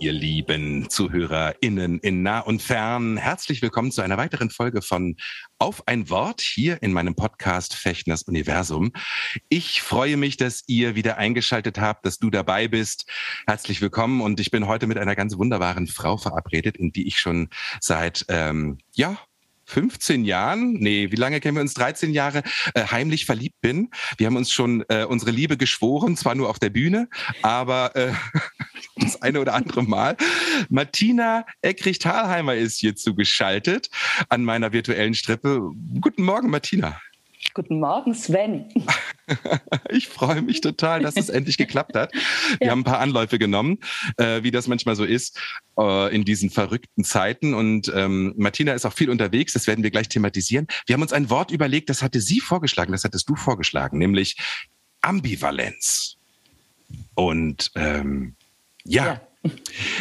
Ihr lieben ZuhörerInnen in nah und fern. Herzlich willkommen zu einer weiteren Folge von Auf ein Wort hier in meinem Podcast Fechners Universum. Ich freue mich, dass ihr wieder eingeschaltet habt, dass du dabei bist. Herzlich willkommen und ich bin heute mit einer ganz wunderbaren Frau verabredet, in die ich schon seit, ähm, ja, 15 Jahren, nee, wie lange kennen wir uns? 13 Jahre äh, heimlich verliebt bin. Wir haben uns schon äh, unsere Liebe geschworen, zwar nur auf der Bühne, aber äh, das eine oder andere Mal. Martina Eckrich-Thalheimer ist hier zugeschaltet an meiner virtuellen Strippe. Guten Morgen, Martina. Guten Morgen, Sven. Ich freue mich total, dass es endlich geklappt hat. Wir Ja. haben ein paar Anläufe genommen, äh, wie das manchmal so ist äh, in diesen verrückten Zeiten. Und ähm, Martina ist auch viel unterwegs, das werden wir gleich thematisieren. Wir haben uns ein Wort überlegt, das hatte sie vorgeschlagen, das hattest du vorgeschlagen, nämlich Ambivalenz. Und ähm, ja,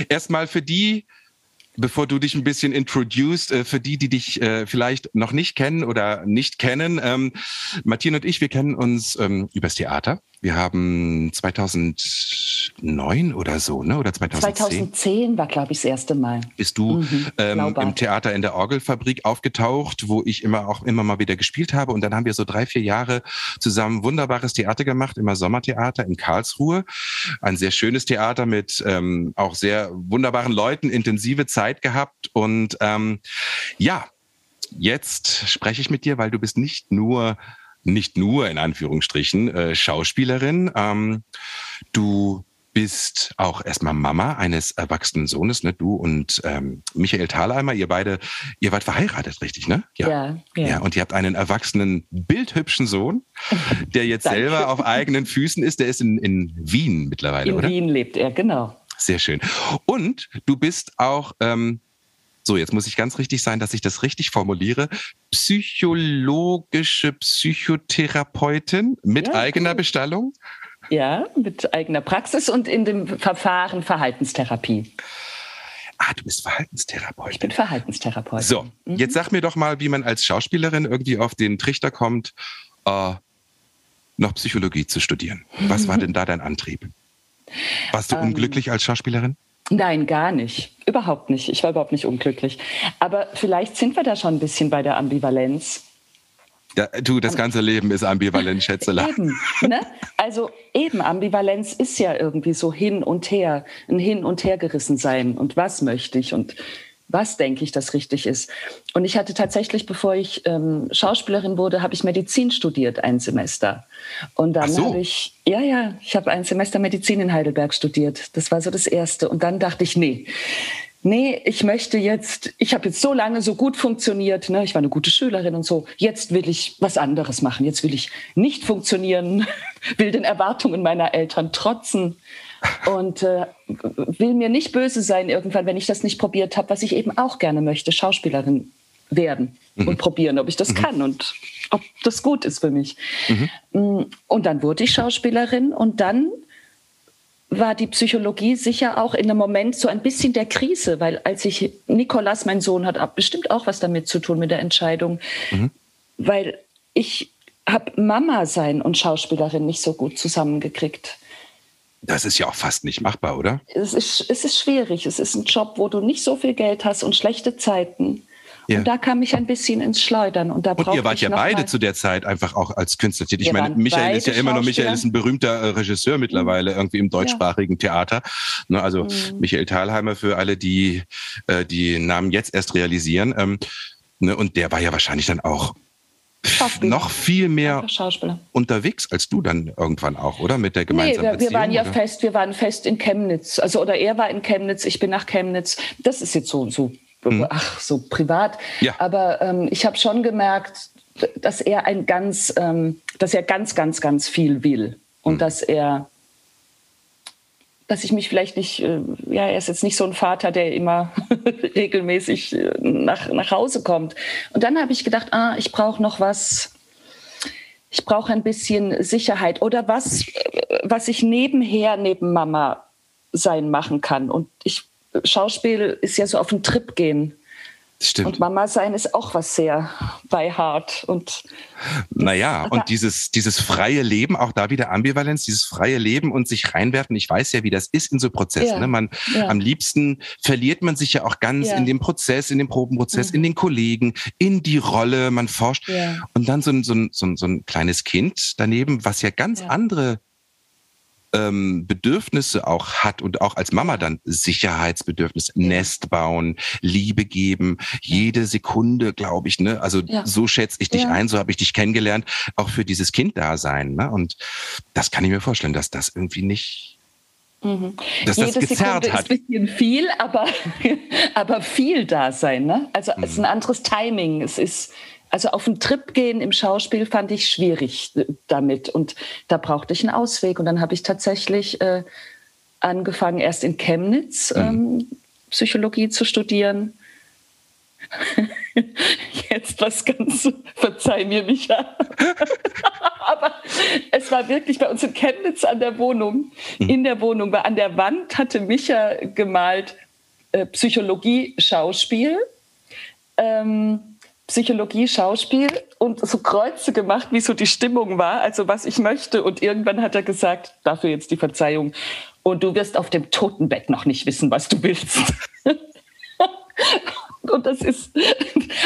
erstmal für die, bevor du dich ein bisschen introduced, äh, für die, die dich äh, vielleicht noch nicht kennen oder nicht kennen, ähm, Martin und ich, wir kennen uns ähm, übers Theater. Wir haben 2009 oder so, ne? Oder 2010, 2010 war, glaube ich, das erste Mal. bist du Mhm, ähm, im Theater in der Orgelfabrik aufgetaucht, wo ich immer auch immer mal wieder gespielt habe. Und dann haben wir so drei, vier Jahre zusammen wunderbares Theater gemacht, immer Sommertheater in Karlsruhe. Ein sehr schönes Theater mit ähm, auch sehr wunderbaren Leuten, intensive Zeit gehabt. Und ähm, ja, jetzt spreche ich mit dir, weil du bist nicht nur nicht nur in Anführungsstrichen äh, Schauspielerin. Ähm, du bist auch erstmal Mama eines erwachsenen Sohnes, ne? Du und ähm, Michael Thalheimer, ihr beide, ihr wart verheiratet, richtig, ne? Ja, ja. Ja, und ihr habt einen erwachsenen, bildhübschen Sohn, der jetzt selber auf eigenen Füßen ist. Der ist in, in Wien mittlerweile, In oder? Wien lebt er, genau. Sehr schön. Und du bist auch, ähm, so jetzt muss ich ganz richtig sein, dass ich das richtig formuliere, psychologische Psychotherapeutin mit Ja, eigener gut. Bestallung. Ja, mit eigener Praxis und in dem Verfahren Verhaltenstherapie. Ah, du bist Verhaltenstherapeutin. Ich bin Verhaltenstherapeutin. So, Mhm. jetzt sag mir doch mal, wie man als Schauspielerin irgendwie auf den Trichter kommt, äh, noch Psychologie zu studieren. Was war denn da dein Antrieb? Warst du Ähm, unglücklich als Schauspielerin? Nein, gar nicht. Überhaupt nicht. Ich war überhaupt nicht unglücklich. Aber vielleicht sind wir da schon ein bisschen bei der Ambivalenz. Ja, du, das ganze Leben ist ambivalent, Schätzele. Eben, ne? Also eben, Ambivalenz ist ja irgendwie so hin und her, ein Hin- und Hergerissen sein. Und was möchte ich und was denke ich, das richtig ist. Und ich hatte tatsächlich, bevor ich ähm, Schauspielerin wurde, habe ich Medizin studiert, ein Semester. Und dann so. habe ich, ja, ja, ich habe ein Semester Medizin in Heidelberg studiert. Das war so das Erste. Und dann dachte ich, nee, nee, ich möchte jetzt, ich habe jetzt so lange so gut funktioniert, ne? ich war eine gute Schülerin und so, jetzt will ich was anderes machen, jetzt will ich nicht funktionieren, will den Erwartungen meiner Eltern trotzen und äh, will mir nicht böse sein irgendwann, wenn ich das nicht probiert habe, was ich eben auch gerne möchte, Schauspielerin werden und probieren, ob ich das kann und ob das gut ist für mich. Mm, Und dann wurde ich Schauspielerin und dann war die Psychologie sicher auch in einem Moment so ein bisschen der Krise, weil als ich Nikolas, mein Sohn, hat bestimmt auch was damit zu tun mit der Entscheidung, weil ich habe Mama sein und Schauspielerin nicht so gut zusammengekriegt. Das ist ja auch fast nicht machbar, oder? Es ist, es ist schwierig. Es ist ein Job, wo du nicht so viel Geld hast und schlechte Zeiten. Ja. Und da kam ich ein bisschen ins Schleudern. Und, da Und ihr wart ja beide zu der Zeit einfach auch als Künstler tätig. Ich meine, Michael ist ja immer noch, Michael ist ein berühmter äh, Regisseur mittlerweile irgendwie im deutschsprachigen Theater. Ne, also Mhm. Michael Thalheimer für alle, die äh, die Namen jetzt erst realisieren. Ähm, ne, und der war ja wahrscheinlich dann auch. Noch viel mehr unterwegs als du dann irgendwann auch, oder? Mit der Nee, gemeinsamen wir, wir Beziehung, waren ja oder? fest, wir waren fest in Chemnitz. Also oder er war in Chemnitz, ich bin nach Chemnitz. Das ist jetzt so, so ach, so privat. Mhm. Ja. Aber ähm, ich habe schon gemerkt, dass er ein ganz, ähm, dass er ganz, ganz, ganz viel will. Und Mhm. dass er dass ich mich vielleicht nicht, äh, ja, er ist jetzt nicht so ein Vater, der immer regelmäßig äh, nach, nach Hause kommt. Und dann habe ich gedacht, ah, ich brauche noch was, ich brauche ein bisschen Sicherheit oder was, was ich nebenher neben Mama sein machen kann. Und ich, Schauspiel ist ja so auf den Trip gehen. Stimmt. Und Mama sein ist auch was sehr bei hart. Und naja, und dieses, dieses freie Leben, auch da wieder Ambivalenz, dieses freie Leben und sich reinwerfen. Ich weiß ja, wie das ist in so Prozessen. Ja. Ne? Man, ja. Am liebsten verliert man sich ja auch ganz ja. in dem Prozess, in dem Probenprozess, mhm. in den Kollegen, in die Rolle. Man forscht. Und dann so ein, so, ein, so, ein, so ein kleines Kind daneben, was ja ganz andere ähm, Bedürfnisse auch hat und auch als Mama dann Sicherheitsbedürfnis, Nest bauen, Liebe geben, jede Sekunde, glaube ich, ne? Also ja. so schätze ich dich ja. ein, so habe ich dich kennengelernt, auch für dieses Kind da sein. Ne? Und das kann ich mir vorstellen, dass das irgendwie nicht Mhm. Dass Jede das gezerrt Sekunde hat. ist ein bisschen viel, aber, aber viel da sein. Ne? Also mhm. es ist ein anderes Timing. Es ist also auf einen Trip gehen im Schauspiel fand ich schwierig äh, damit und da brauchte ich einen Ausweg und dann habe ich tatsächlich äh, angefangen erst in Chemnitz mhm. ähm, Psychologie zu studieren. Jetzt was ganz, verzeih mir Micha. Aber es war wirklich bei uns in Chemnitz an der Wohnung, mhm. in der Wohnung, weil an der Wand hatte Micha gemalt äh, Psychologie, Schauspiel. Ähm, Psychologie, Schauspiel und so Kreuze gemacht, wie so die Stimmung war, also was ich möchte. Und irgendwann hat er gesagt, dafür jetzt die Verzeihung. Und du wirst auf dem Totenbett noch nicht wissen, was du willst. und das ist,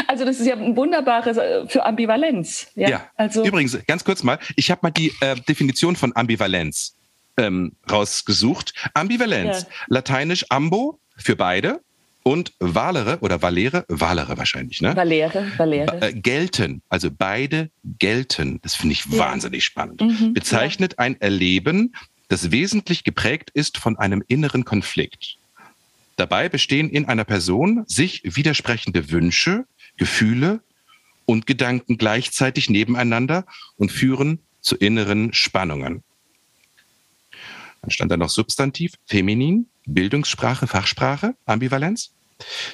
also das ist ja ein wunderbares äh, für Ambivalenz. Ja, ja. also übrigens, ganz kurz mal, ich habe mal die äh, Definition von Ambivalenz ähm, rausgesucht. Ambivalenz, ja. lateinisch ambo für beide und Valere oder Valere, Valere wahrscheinlich, ne? Valere, Valere. Äh, gelten, also beide gelten. Das finde ich ja. wahnsinnig spannend. Mhm, Bezeichnet ja. ein Erleben, das wesentlich geprägt ist von einem inneren Konflikt. Dabei bestehen in einer Person sich widersprechende Wünsche, Gefühle und Gedanken gleichzeitig nebeneinander und führen zu inneren Spannungen. Dann stand da noch Substantiv, feminin, Bildungssprache, Fachsprache, Ambivalenz,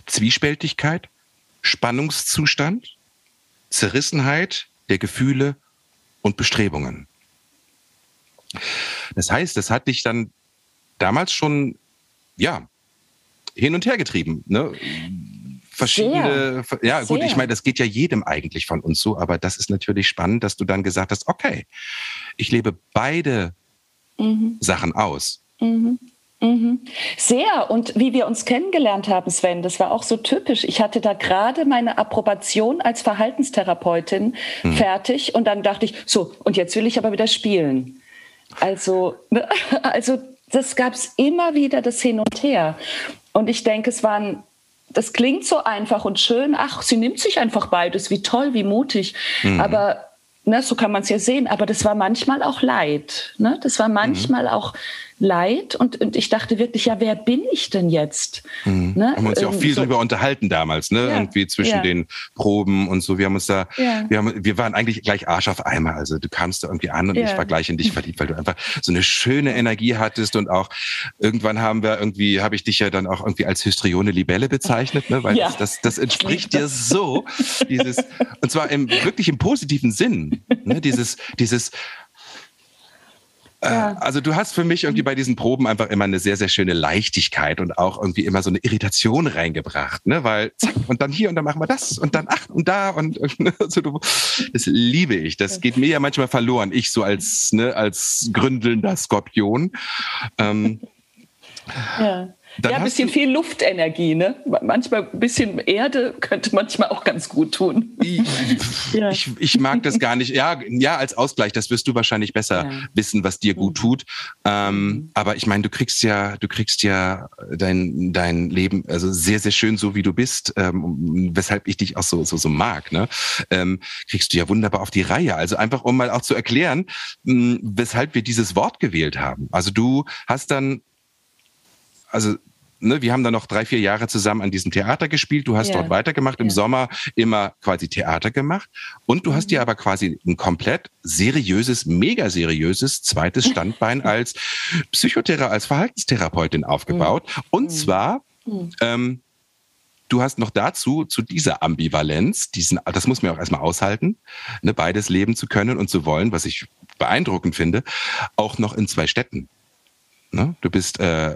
Zwiespältigkeit, Spannungszustand, Zerrissenheit der Gefühle und Bestrebungen. Das heißt, das hat dich dann damals schon, ja, hin und her getrieben. Ne? Verschiedene, Sehr. ja gut, Sehr. ich meine, das geht ja jedem eigentlich von uns so, aber das ist natürlich spannend, dass du dann gesagt hast, okay, ich lebe beide mhm. Sachen aus. Mhm. Mhm. Sehr. Und wie wir uns kennengelernt haben, Sven, das war auch so typisch. Ich hatte da gerade meine Approbation als Verhaltenstherapeutin mhm. fertig und dann dachte ich, so, und jetzt will ich aber wieder spielen. Also, also das gab es immer wieder, das Hin und Her. Und ich denke, es waren das klingt so einfach und schön. Ach, sie nimmt sich einfach beides. Wie toll, wie mutig. Mhm. Aber ne, so kann man es ja sehen. Aber das war manchmal auch Leid. Ne? Das war mhm. manchmal mhm. auch Leid und, und ich dachte wirklich, ja, wer bin ich denn jetzt? Mhm. Ne? Haben wir uns ja auch viel so. drüber unterhalten damals, ne? Ja. Irgendwie zwischen ja. den Proben und so. Wir haben uns da, ja. wir, haben, wir waren eigentlich gleich Arsch auf Eimer. Also du kamst da irgendwie an und ich war gleich in dich verliebt, weil du einfach so eine schöne Energie hattest und auch irgendwann haben wir irgendwie, habe ich dich ja dann auch irgendwie als Hystrione Libelle bezeichnet, ne? Weil das, das, das entspricht dir so, dieses, und zwar im wirklich im positiven Sinn, ne? Dieses, dieses ja. Äh, also du hast für mich irgendwie bei diesen Proben einfach immer eine sehr, sehr schöne Leichtigkeit und auch irgendwie immer so eine Irritation reingebracht, ne? Weil zack, und dann hier und dann machen wir das und dann ach und da und also du, das liebe ich. Das geht mir ja manchmal verloren. Ich so als, ne, als gründelnder Skorpion. Ähm, ja. Dann ja, ein bisschen viel Luftenergie, ne? Manchmal ein bisschen Erde könnte manchmal auch ganz gut tun. Ich, ja. ich, ich, mag das gar nicht. Ja, ja, als Ausgleich, das wirst du wahrscheinlich besser ja. wissen, was dir gut mhm. tut. Ähm, mhm. Aber ich meine, du kriegst ja, du kriegst ja dein, dein Leben, also sehr, sehr schön, so wie du bist, ähm, weshalb ich dich auch so, so, so mag, ne? Ähm, kriegst du ja wunderbar auf die Reihe. Also einfach, um mal auch zu erklären, mh, weshalb wir dieses Wort gewählt haben. Also du hast dann also ne, wir haben dann noch drei, vier Jahre zusammen an diesem Theater gespielt. Du hast Ja. dort weitergemacht, im Ja. Sommer immer quasi Theater gemacht. Und du hast Mhm. dir aber quasi ein komplett seriöses, mega seriöses zweites Standbein als Psychothera, als Verhaltenstherapeutin aufgebaut. Und Mhm. zwar, Mhm. ähm, du hast noch dazu, zu dieser Ambivalenz, diesen, das muss man auch erstmal aushalten, ne, beides leben zu können und zu wollen, was ich beeindruckend finde, auch noch in zwei Städten. Ne? Du bist äh,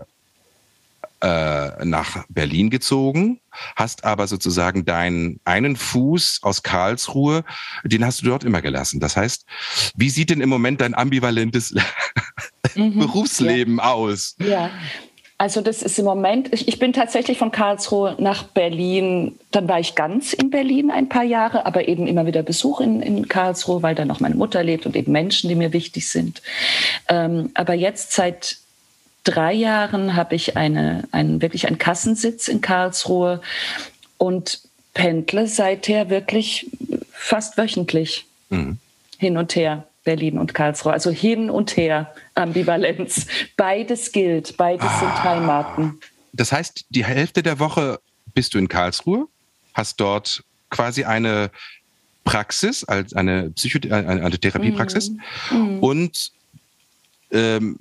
äh, nach Berlin gezogen, hast aber sozusagen deinen einen Fuß aus Karlsruhe, den hast du dort immer gelassen. Das heißt, wie sieht denn im Moment dein ambivalentes Mhm. Berufsleben aus? Ja, also das ist im Moment, ich, ich bin tatsächlich von Karlsruhe nach Berlin, dann war ich ganz in Berlin ein paar Jahre, aber eben immer wieder Besuch in, in Karlsruhe, weil da noch meine Mutter lebt und eben Menschen, die mir wichtig sind. Ähm, aber jetzt seit drei Jahren habe ich eine, einen, wirklich einen Kassensitz in Karlsruhe und pendle seither wirklich fast wöchentlich Mhm. hin und her. Berlin und Karlsruhe, also hin und her, Ambivalenz. Beides gilt, beides sind Heimaten. Das heißt, die Hälfte der Woche bist du in Karlsruhe, hast dort quasi eine Praxis, als eine, Psycho eine, eine Therapiepraxis Mhm. und ähm,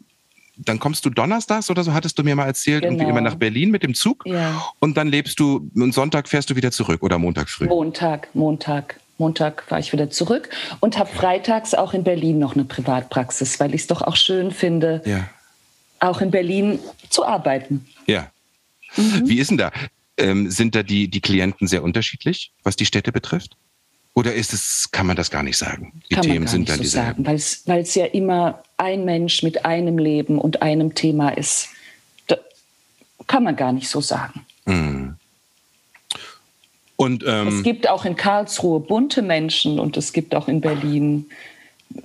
dann kommst du donnerstags oder so, hattest du mir mal erzählt, irgendwie Genau. immer nach Berlin mit dem Zug Ja. und dann lebst du, und Sonntag fährst du wieder zurück oder Montag früh. Montag, Montag, Montag war ich wieder zurück und habe freitags auch in Berlin noch eine Privatpraxis, weil ich es doch auch schön finde, Ja, auch in Berlin zu arbeiten. ja. Mhm. Wie ist denn da? Ähm, sind da die, die Klienten sehr unterschiedlich, was die Städte betrifft? Oder ist es, kann man das gar nicht sagen? Die Kann Themen man gar sind nicht dann so dieselben. sagen, weil es ja immer ein Mensch mit einem Leben und einem Thema ist. Da kann man gar nicht so sagen. Mhm. Und ähm, Es gibt auch in Karlsruhe bunte Menschen und es gibt auch in Berlin.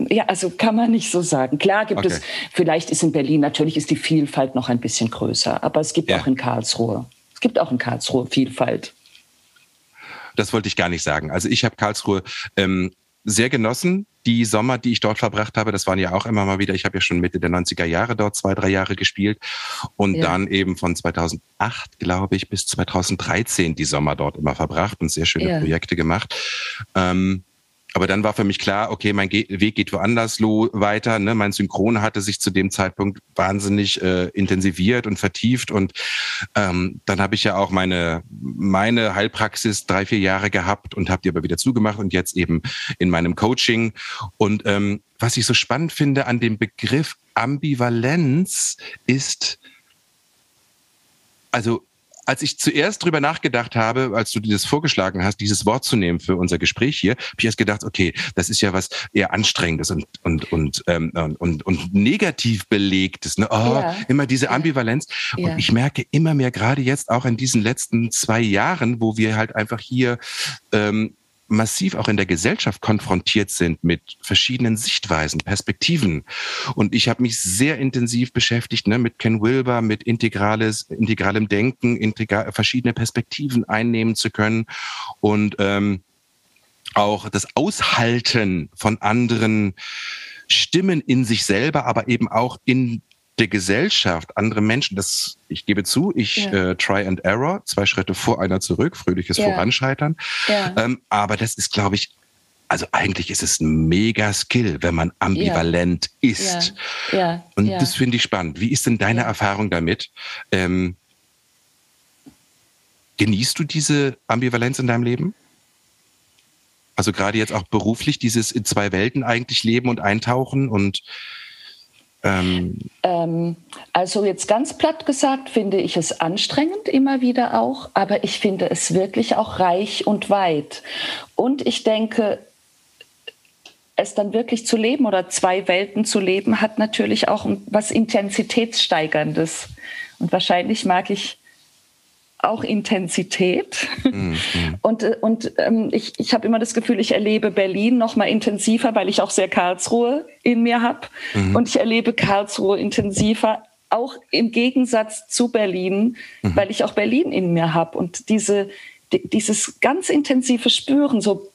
Ja, also kann man nicht so sagen. Klar gibt Okay. es, vielleicht ist in Berlin, natürlich ist die Vielfalt noch ein bisschen größer, aber es gibt Ja. auch in Karlsruhe. Es gibt auch in Karlsruhe Vielfalt. Das wollte ich gar nicht sagen. Also ich habe Karlsruhe ähm, sehr genossen. Die Sommer, die ich dort verbracht habe, das waren ja auch immer mal wieder, ich habe ja schon Mitte der 90er Jahre dort zwei, drei Jahre gespielt und Ja. dann eben von 2008, glaube ich, bis 2013 die Sommer dort immer verbracht und sehr schöne Ja. Projekte gemacht. Ähm, aber dann war für mich klar, okay, mein Ge Weg geht woanders weiter. Ne? Mein Synchron hatte sich zu dem Zeitpunkt wahnsinnig äh, intensiviert und vertieft. Und ähm, dann habe ich ja auch meine, meine Heilpraxis drei, vier Jahre gehabt und habe die aber wieder zugemacht und jetzt eben in meinem Coaching. Und ähm, was ich so spannend finde an dem Begriff Ambivalenz ist, also als ich zuerst drüber nachgedacht habe, als du dir das vorgeschlagen hast, dieses Wort zu nehmen für unser Gespräch hier, habe ich erst gedacht, okay, das ist ja was eher anstrengendes und und und ähm, und, und negativ belegtes, ne? Oh, Ja. immer diese. Ambivalenz. Ja. Und ich merke immer mehr, gerade jetzt auch in diesen letzten zwei Jahren, wo wir halt einfach hier ähm, massiv auch in der Gesellschaft konfrontiert sind mit verschiedenen Sichtweisen, Perspektiven. Und ich habe mich sehr intensiv beschäftigt ne, mit Ken Wilber, mit integrales, integralem Denken, integra verschiedene Perspektiven einnehmen zu können und ähm, auch das Aushalten von anderen Stimmen in sich selber, aber eben auch in der Gesellschaft, andere Menschen, das, ich gebe zu, ich Ja. äh, try and error, zwei Schritte vor, einer zurück, fröhliches Ja. Voranscheitern. Ja. Ähm, aber das ist, glaube ich, also eigentlich ist es ein mega Skill, wenn man ambivalent ist. Ja, Und das finde ich spannend. Wie ist denn deine. Erfahrung damit? Ähm, genießt du diese Ambivalenz in deinem Leben? Also gerade jetzt auch beruflich, dieses in zwei Welten eigentlich leben und eintauchen und ähm, Ähm, also jetzt ganz platt gesagt finde ich es anstrengend immer wieder auch, aber ich finde es wirklich auch reich und weit. Und ich denke, es dann wirklich zu leben oder zwei Welten zu leben, hat natürlich auch was Intensitätssteigerndes. Und wahrscheinlich mag ich auch Intensität. Mhm. Und, äh, und ähm, ich, ich habe immer das Gefühl, ich erlebe Berlin noch mal intensiver, weil ich auch sehr Karlsruhe in mir habe. Und ich erlebe Karlsruhe intensiver, auch im Gegensatz zu Berlin, weil ich auch Berlin in mir habe. Und diese, di- dieses ganz intensive Spüren, so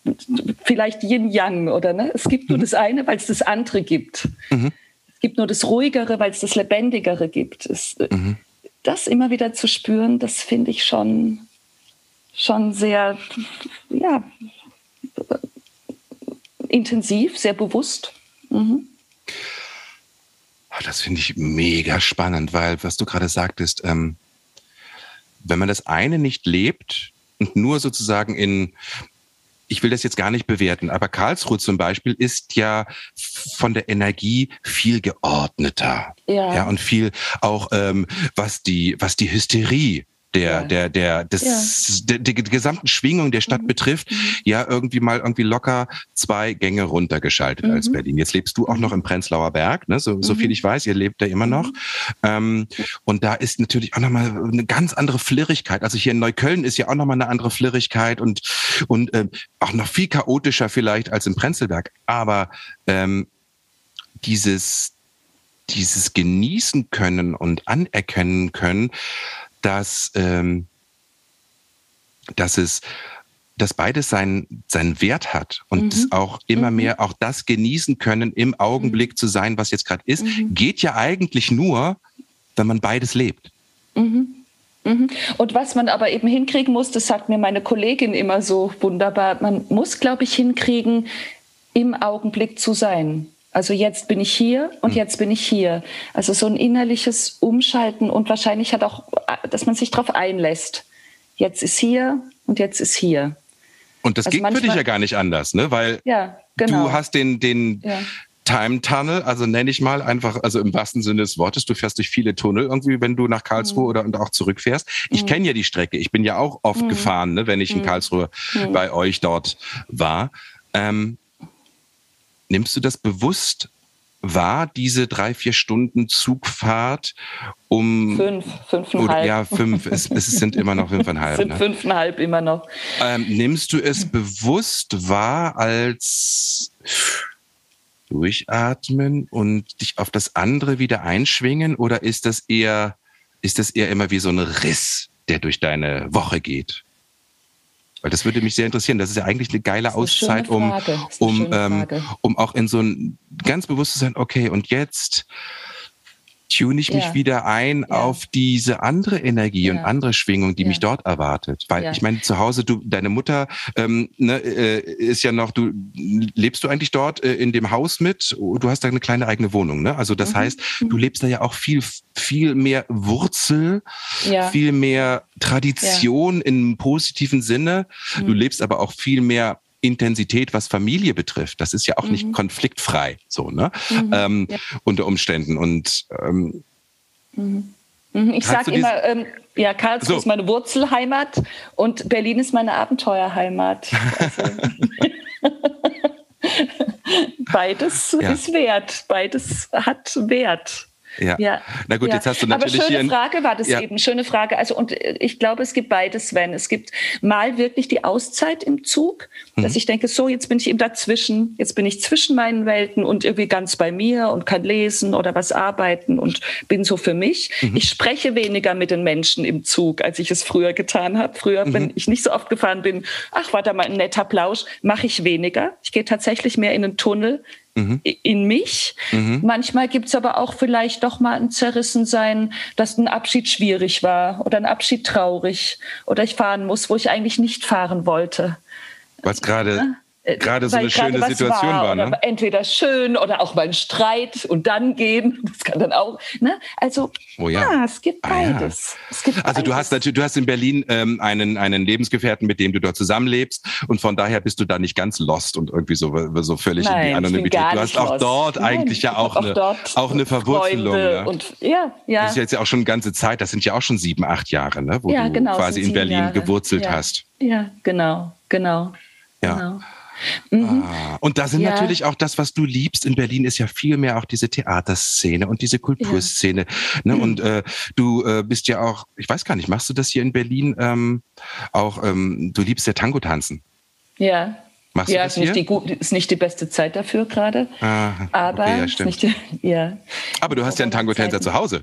vielleicht Yin-Yang oder ne? Es gibt nur das eine, weil es das andere gibt. Es gibt nur das Ruhigere, weil es das Lebendigere gibt. Es, äh, das immer wieder zu spüren, das finde ich schon, schon sehr, ja, intensiv, sehr bewusst. Mhm. Das finde ich mega spannend, weil was du gerade sagtest, ähm, wenn man das eine nicht lebt und nur sozusagen in ich will das jetzt gar nicht bewerten, aber Karlsruhe zum Beispiel ist ja von der Energie viel geordneter. Ja. ja und viel auch, ähm, was die, was die Hysterie der, der, der, des, ja. der, der, gesamten Schwingung der Stadt mhm. betrifft, mhm. ja irgendwie mal irgendwie locker zwei Gänge runtergeschaltet mhm. als Berlin. Jetzt lebst du auch noch im Prenzlauer Berg, ne? so, so viel mhm. ich weiß, ihr lebt da immer noch. Mhm. Ähm, und da ist natürlich auch nochmal eine ganz andere Flirrigkeit. Also hier in Neukölln ist ja auch nochmal eine andere Flirrigkeit und, und ähm, auch noch viel chaotischer vielleicht als im Prenzlberg. Aber ähm, dieses, dieses genießen können und anerkennen können, dass, ähm, dass es dass beides seinen, seinen Wert hat und mhm. auch immer mhm. mehr auch das genießen können, im Augenblick mhm. zu sein, was jetzt gerade ist, mhm. geht ja eigentlich nur, wenn man beides lebt. Mhm. Mhm. Und was man aber eben hinkriegen muss, das sagt mir meine Kollegin immer so wunderbar, man muss, glaube ich, hinkriegen, im Augenblick zu sein. Also jetzt bin ich hier und hm. jetzt bin ich hier. Also so ein innerliches Umschalten und wahrscheinlich hat auch, dass man sich darauf einlässt. Jetzt ist hier und jetzt ist hier. Und das also geht für dich ja gar nicht anders, ne? Weil ja, genau. du hast den, den ja. Time Tunnel, also nenne ich mal einfach, also im wahrsten Sinne des Wortes, du fährst durch viele Tunnel irgendwie, wenn du nach Karlsruhe mhm. oder und auch zurückfährst. Ich mhm. kenne ja die Strecke, ich bin ja auch oft mhm. gefahren, ne, wenn ich in mhm. Karlsruhe mhm. bei euch dort war. Ähm, Nimmst du das bewusst wahr, diese drei, vier Stunden Zugfahrt um... Fünf, fünfeinhalb. Oder, ja, fünf. es, es sind immer noch fünfeinhalb. sind ne? fünfeinhalb immer noch. Ähm, nimmst du es bewusst wahr als durchatmen und dich auf das andere wieder einschwingen oder ist das eher, ist das eher immer wie so ein Riss, der durch deine Woche geht? Weil das würde mich sehr interessieren. Das ist ja eigentlich eine geile eine Auszeit, um, um, ähm, um auch in so ein ganz bewusst zu sein, okay, und jetzt tune ich mich ja. wieder ein ja. auf diese andere Energie ja. und andere Schwingung, die mich dort erwartet. Weil ich meine, zu Hause, du, deine Mutter ähm, ne, äh, ist ja noch, du lebst du eigentlich dort äh, in dem Haus mit? Du hast da eine kleine eigene Wohnung, ne? Also das mhm. heißt, du lebst da ja auch viel, viel mehr Wurzel, viel mehr Tradition im positiven Sinne. Mhm. Du lebst aber auch viel mehr Intensität, was Familie betrifft. Das ist ja auch mhm. nicht konfliktfrei, so, ne? Mhm. Ähm, ja. Unter Umständen. Und ähm, mhm. mhm. ich sage immer, ähm, ja, Karlsruhe so. ist meine Wurzelheimat und Berlin ist meine Abenteuerheimat. Also, beides ja. ist wert, beides hat Wert. Ja. ja. Na gut, ja. jetzt hast du natürlich Aber schöne hier Frage war das ja. eben, schöne Frage. Also und ich glaube, es gibt beides, wenn es gibt mal wirklich die Auszeit im Zug, mhm. dass ich denke, so jetzt bin ich eben dazwischen, jetzt bin ich zwischen meinen Welten und irgendwie ganz bei mir und kann lesen oder was arbeiten und bin so für mich. Mhm. Ich spreche weniger mit den Menschen im Zug, als ich es früher getan habe. Früher, mhm. wenn ich nicht so oft gefahren bin, ach, war da mal ein netter Plausch, mache ich weniger. Ich gehe tatsächlich mehr in den Tunnel, mhm. in mich. Mhm. Manchmal gibt es aber auch vielleicht doch mal ein Zerrissensein, dass ein Abschied schwierig war oder ein Abschied traurig oder ich fahren muss, wo ich eigentlich nicht fahren wollte. Was gerade gerade so eine schöne Situation war, war ne? Entweder schön oder auch mal ein Streit und dann gehen. Das kann dann auch. Ne? Also oh ja. ja. es gibt beides. Ah, ja. es gibt also beides. du hast natürlich, du hast in Berlin ähm, einen einen Lebensgefährten, mit dem du dort zusammenlebst und von daher bist du da nicht ganz lost und irgendwie so so völlig Nein, in die Anonymität. Du hast auch lost. dort Nein, eigentlich ja auch, eine, auch, auch eine Verwurzelung. Ne? Und, ja, ja. Das ist jetzt ja auch schon eine ganze Zeit. Das sind ja auch schon sieben, acht Jahre, ne? wo ja, du genau, quasi in Berlin Jahre. gewurzelt hast. Ja, genau, genau. Ja. Genau. Mhm. Ah, und da sind ja. natürlich auch das, was du liebst in Berlin, ist ja viel mehr auch diese Theaterszene und diese Kulturszene. Ja. Ne? Mhm. Und äh, du äh, bist ja auch, ich weiß gar nicht, machst du das hier in Berlin ähm, auch, ähm, du liebst ja Tango tanzen. Ja. Machst ja, du das ist, nicht die, ist nicht die beste Zeit dafür gerade. Ah, aber, okay, ja, stimmt. Ja. aber du hast ja einen Tango-Tänzer zu Hause.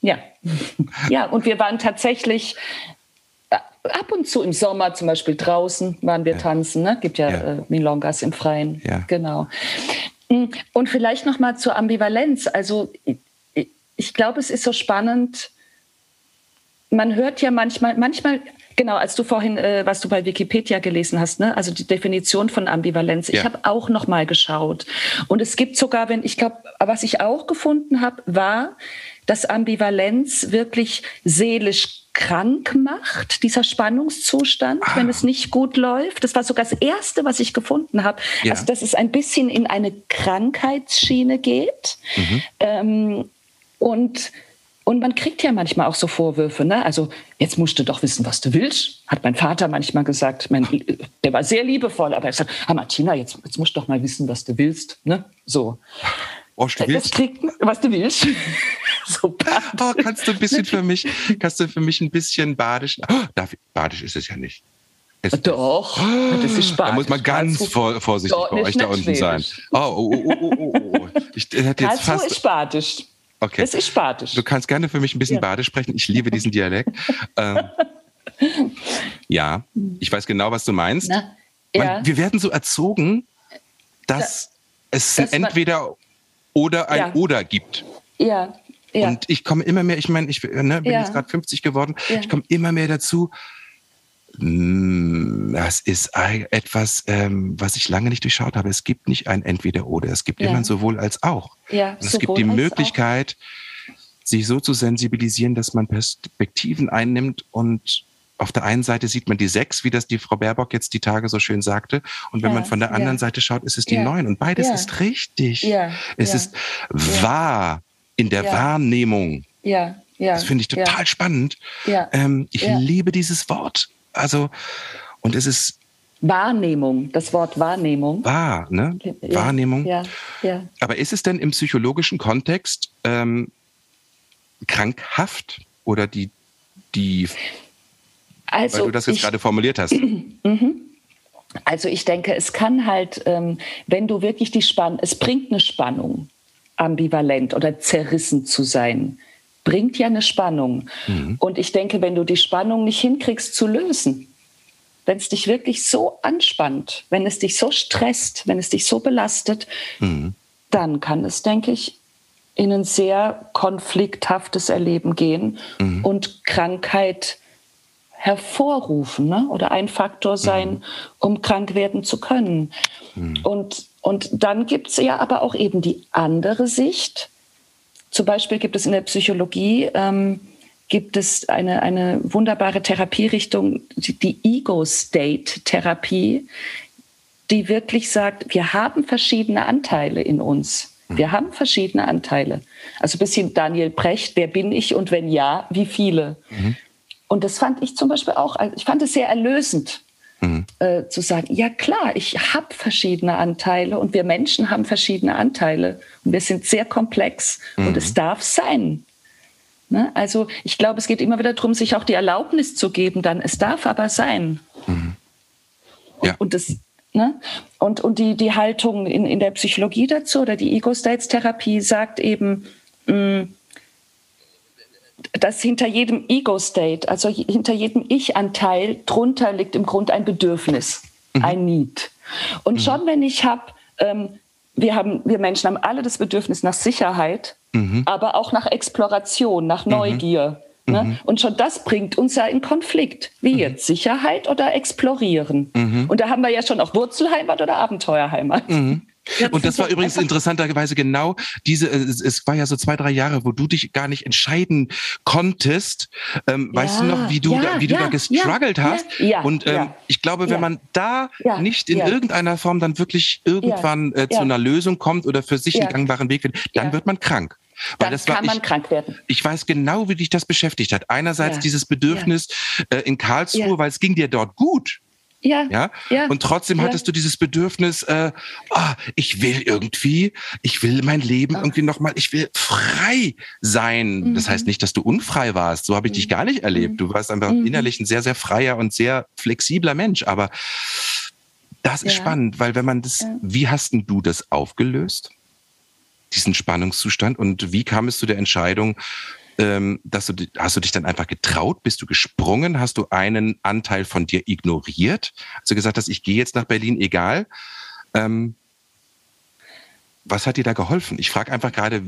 Ja. ja, und wir waren tatsächlich ab und zu im Sommer zum Beispiel draußen waren wir ja. tanzen. Ne? Gibt ja, ja. Äh, Milongas im Freien. Ja. Genau. Mm, und vielleicht noch mal zur Ambivalenz. Also ich, ich glaube, es ist so spannend, man hört ja manchmal, manchmal, genau, als du vorhin, äh, was du bei Wikipedia gelesen hast, ne, also die Definition von Ambivalenz. Ich Ja. habe auch noch mal geschaut und es gibt sogar, wenn ich glaube, was ich auch gefunden habe, war, dass Ambivalenz wirklich seelisch krank macht, dieser Spannungszustand, Ah. wenn es nicht gut läuft. Das war sogar das Erste, was ich gefunden habe. Ja. Also, dass es ein bisschen in eine Krankheitsschiene geht. Mhm. Ähm, und, und man kriegt ja manchmal auch so Vorwürfe. Ne? Also, jetzt musst du doch wissen, was du willst, hat mein Vater manchmal gesagt. Mein, der war sehr liebevoll, aber er sagt, ah, Martina, jetzt, jetzt musst du doch mal wissen, was du willst. Ne? So. Oh, du Das willst, kriegt, was du willst. so oh, kannst du ein bisschen für mich, kannst du für mich ein bisschen badisch, oh, darf ich, badisch ist es ja nicht. Es, Doch, das ist Da Spanisch. muss man ganz Karlsruhe- vor, vorsichtig Doch, bei euch da unten sein. Schwäbisch. Oh, oh, oh, oh, oh, oh, oh. Ich hätte jetzt Karlsruhe ist fast. Spanisch. Okay. Das ist Spanisch. Du kannst gerne für mich ein bisschen Ja. Badisch sprechen. Ich liebe diesen Dialekt. ähm, ja, ich weiß genau, was du meinst. Na, Man, ja. Wir werden so erzogen, dass es dass man- entweder oder ein Ja. oder gibt. ja, ja. Und ich komme immer mehr, ich meine, ich ne, bin Ja. jetzt gerade 50 geworden, ich komme immer mehr dazu. mm, Das ist etwas, ähm, was ich lange nicht durchschaut habe. Es gibt nicht ein Entweder-Oder. Es gibt immer sowohl als auch. ja, Und es gibt die als auch. Möglichkeit, sich so zu sensibilisieren, dass man Perspektiven einnimmt und auf der einen Seite sieht man die sechs, wie das die Frau Baerbock jetzt die Tage so schön sagte. Und wenn Ja, man von der anderen ja. Seite schaut, ist es die Ja, neun. Und beides ist richtig. Ja, Es ist wahr in der. Wahrnehmung. Ja, ja. Das finde ich total spannend. ja. Ähm, ich liebe dieses Wort. Also, und es ist Wahrnehmung, das Wort Wahrnehmung. wahr, ne? Wahrnehmung. Ja, ja. Aber ist es denn im psychologischen Kontext ähm, krankhaft oder die, die Also, weil du das jetzt ich, gerade formuliert hast? also ich denke, es kann halt, ähm, wenn du wirklich die Spannung, es bringt eine Spannung, ambivalent oder zerrissen zu sein, bringt ja eine Spannung. Mhm. Und ich denke, wenn du die Spannung nicht hinkriegst zu lösen, wenn es dich wirklich so anspannt, wenn es dich so stresst, wenn es dich so belastet, Mhm. dann kann es, denke ich, in ein sehr konflikthaftes Erleben gehen Mhm. und Krankheit hervorrufen ne? oder ein Faktor sein, um krank werden zu können. Und, und dann gibt es ja aber auch eben die andere Sicht. Zum Beispiel gibt es in der Psychologie ähm, gibt es eine, eine wunderbare Therapierichtung, die, Ego-State-Therapie, die wirklich sagt, wir haben verschiedene Anteile in uns. Wir haben verschiedene Anteile. Also bis hin Daniel Brecht, wer bin ich und wenn ja, wie viele? Und das fand ich zum Beispiel auch, also ich fand es sehr erlösend, äh, zu sagen, ja klar, ich habe verschiedene Anteile und wir Menschen haben verschiedene Anteile und wir sind sehr komplex und es darf sein. Ne? Also ich glaube, es geht immer wieder darum, sich auch die Erlaubnis zu geben, dann es darf aber sein. Ja. Und das, ne? Und, und die, die Haltung in, in der Psychologie dazu oder die Ego-States-Therapie sagt eben, mh, dass hinter jedem Ego-State, also hinter jedem Ich-Anteil, drunter liegt im Grunde ein Bedürfnis, ein Need. Und schon wenn ich habe, ähm, wir haben, wir Menschen haben alle das Bedürfnis nach Sicherheit, aber auch nach Exploration, nach Neugier. Ne? Und schon das bringt uns ja in Konflikt. Wie jetzt Sicherheit oder Explorieren. Und da haben wir ja schon auch Wurzelheimat oder Abenteuerheimat. Und das war ja übrigens interessanterweise genau diese, äh, es, war ja so zwei, drei Jahre, wo du dich gar nicht entscheiden konntest. Ähm, weißt du Ja, noch, wie du, ja, da, wie du ja, da gestruggelt ja, hast? ja, Und ähm, ja, ich glaube, wenn ja. man da Ja, nicht in ja. irgendeiner Form dann wirklich irgendwann äh, zu ja. einer Lösung kommt oder für sich Ja. einen gangbaren Weg findet, dann Ja. wird man krank. Weil Dann das war, kann man ich, krank werden. ich weiß genau, wie dich das beschäftigt hat. Einerseits Ja. dieses Bedürfnis äh, in Karlsruhe, Ja. weil es ging dir dort gut. Ja, Ja? ja. Und trotzdem ja. hattest du dieses Bedürfnis, äh, ah, ich will irgendwie, ich will mein Leben Ah. irgendwie nochmal, ich will frei sein. Mhm. Das heißt nicht, dass du unfrei warst. So habe ich dich gar nicht erlebt. Du warst einfach Mhm. innerlich ein sehr, sehr freier und sehr flexibler Mensch. Aber das ist Ja. spannend, weil wenn man das, wie hast denn du das aufgelöst? Diesen Spannungszustand und wie kam es zu der Entscheidung, ähm, dass du, hast du dich dann einfach getraut? Bist du gesprungen? Hast du einen Anteil von dir ignoriert? Hast du gesagt hast, ich gehe jetzt nach Berlin, egal? Ähm, was hat dir da geholfen? Ich frage einfach gerade,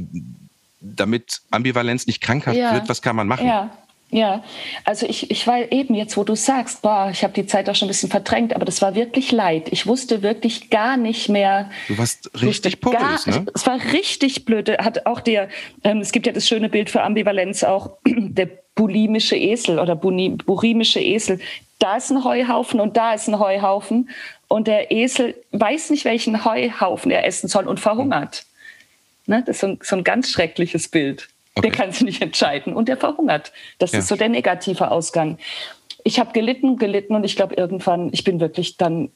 damit Ambivalenz nicht krankhaft Ja. wird, was kann man machen? Ja, Ja, also ich, ich war eben jetzt, wo du sagst, boah, ich habe die Zeit auch schon ein bisschen verdrängt, aber das war wirklich leid. Ich wusste wirklich gar nicht mehr. Du warst richtig porös, ne? Es war richtig blöd. Hat auch der, ähm, es gibt ja das schöne Bild für Ambivalenz auch, der bulimische Esel oder burimische Esel. Da ist ein Heuhaufen und da ist ein Heuhaufen und der Esel weiß nicht, welchen Heuhaufen er essen soll und verhungert. Ne? Das ist so ein, so ein ganz schreckliches Bild. Okay. Der kann sich nicht entscheiden und der verhungert. Das ja. ist so der negative Ausgang. Ich habe gelitten, gelitten und ich glaube irgendwann, ich bin wirklich dann,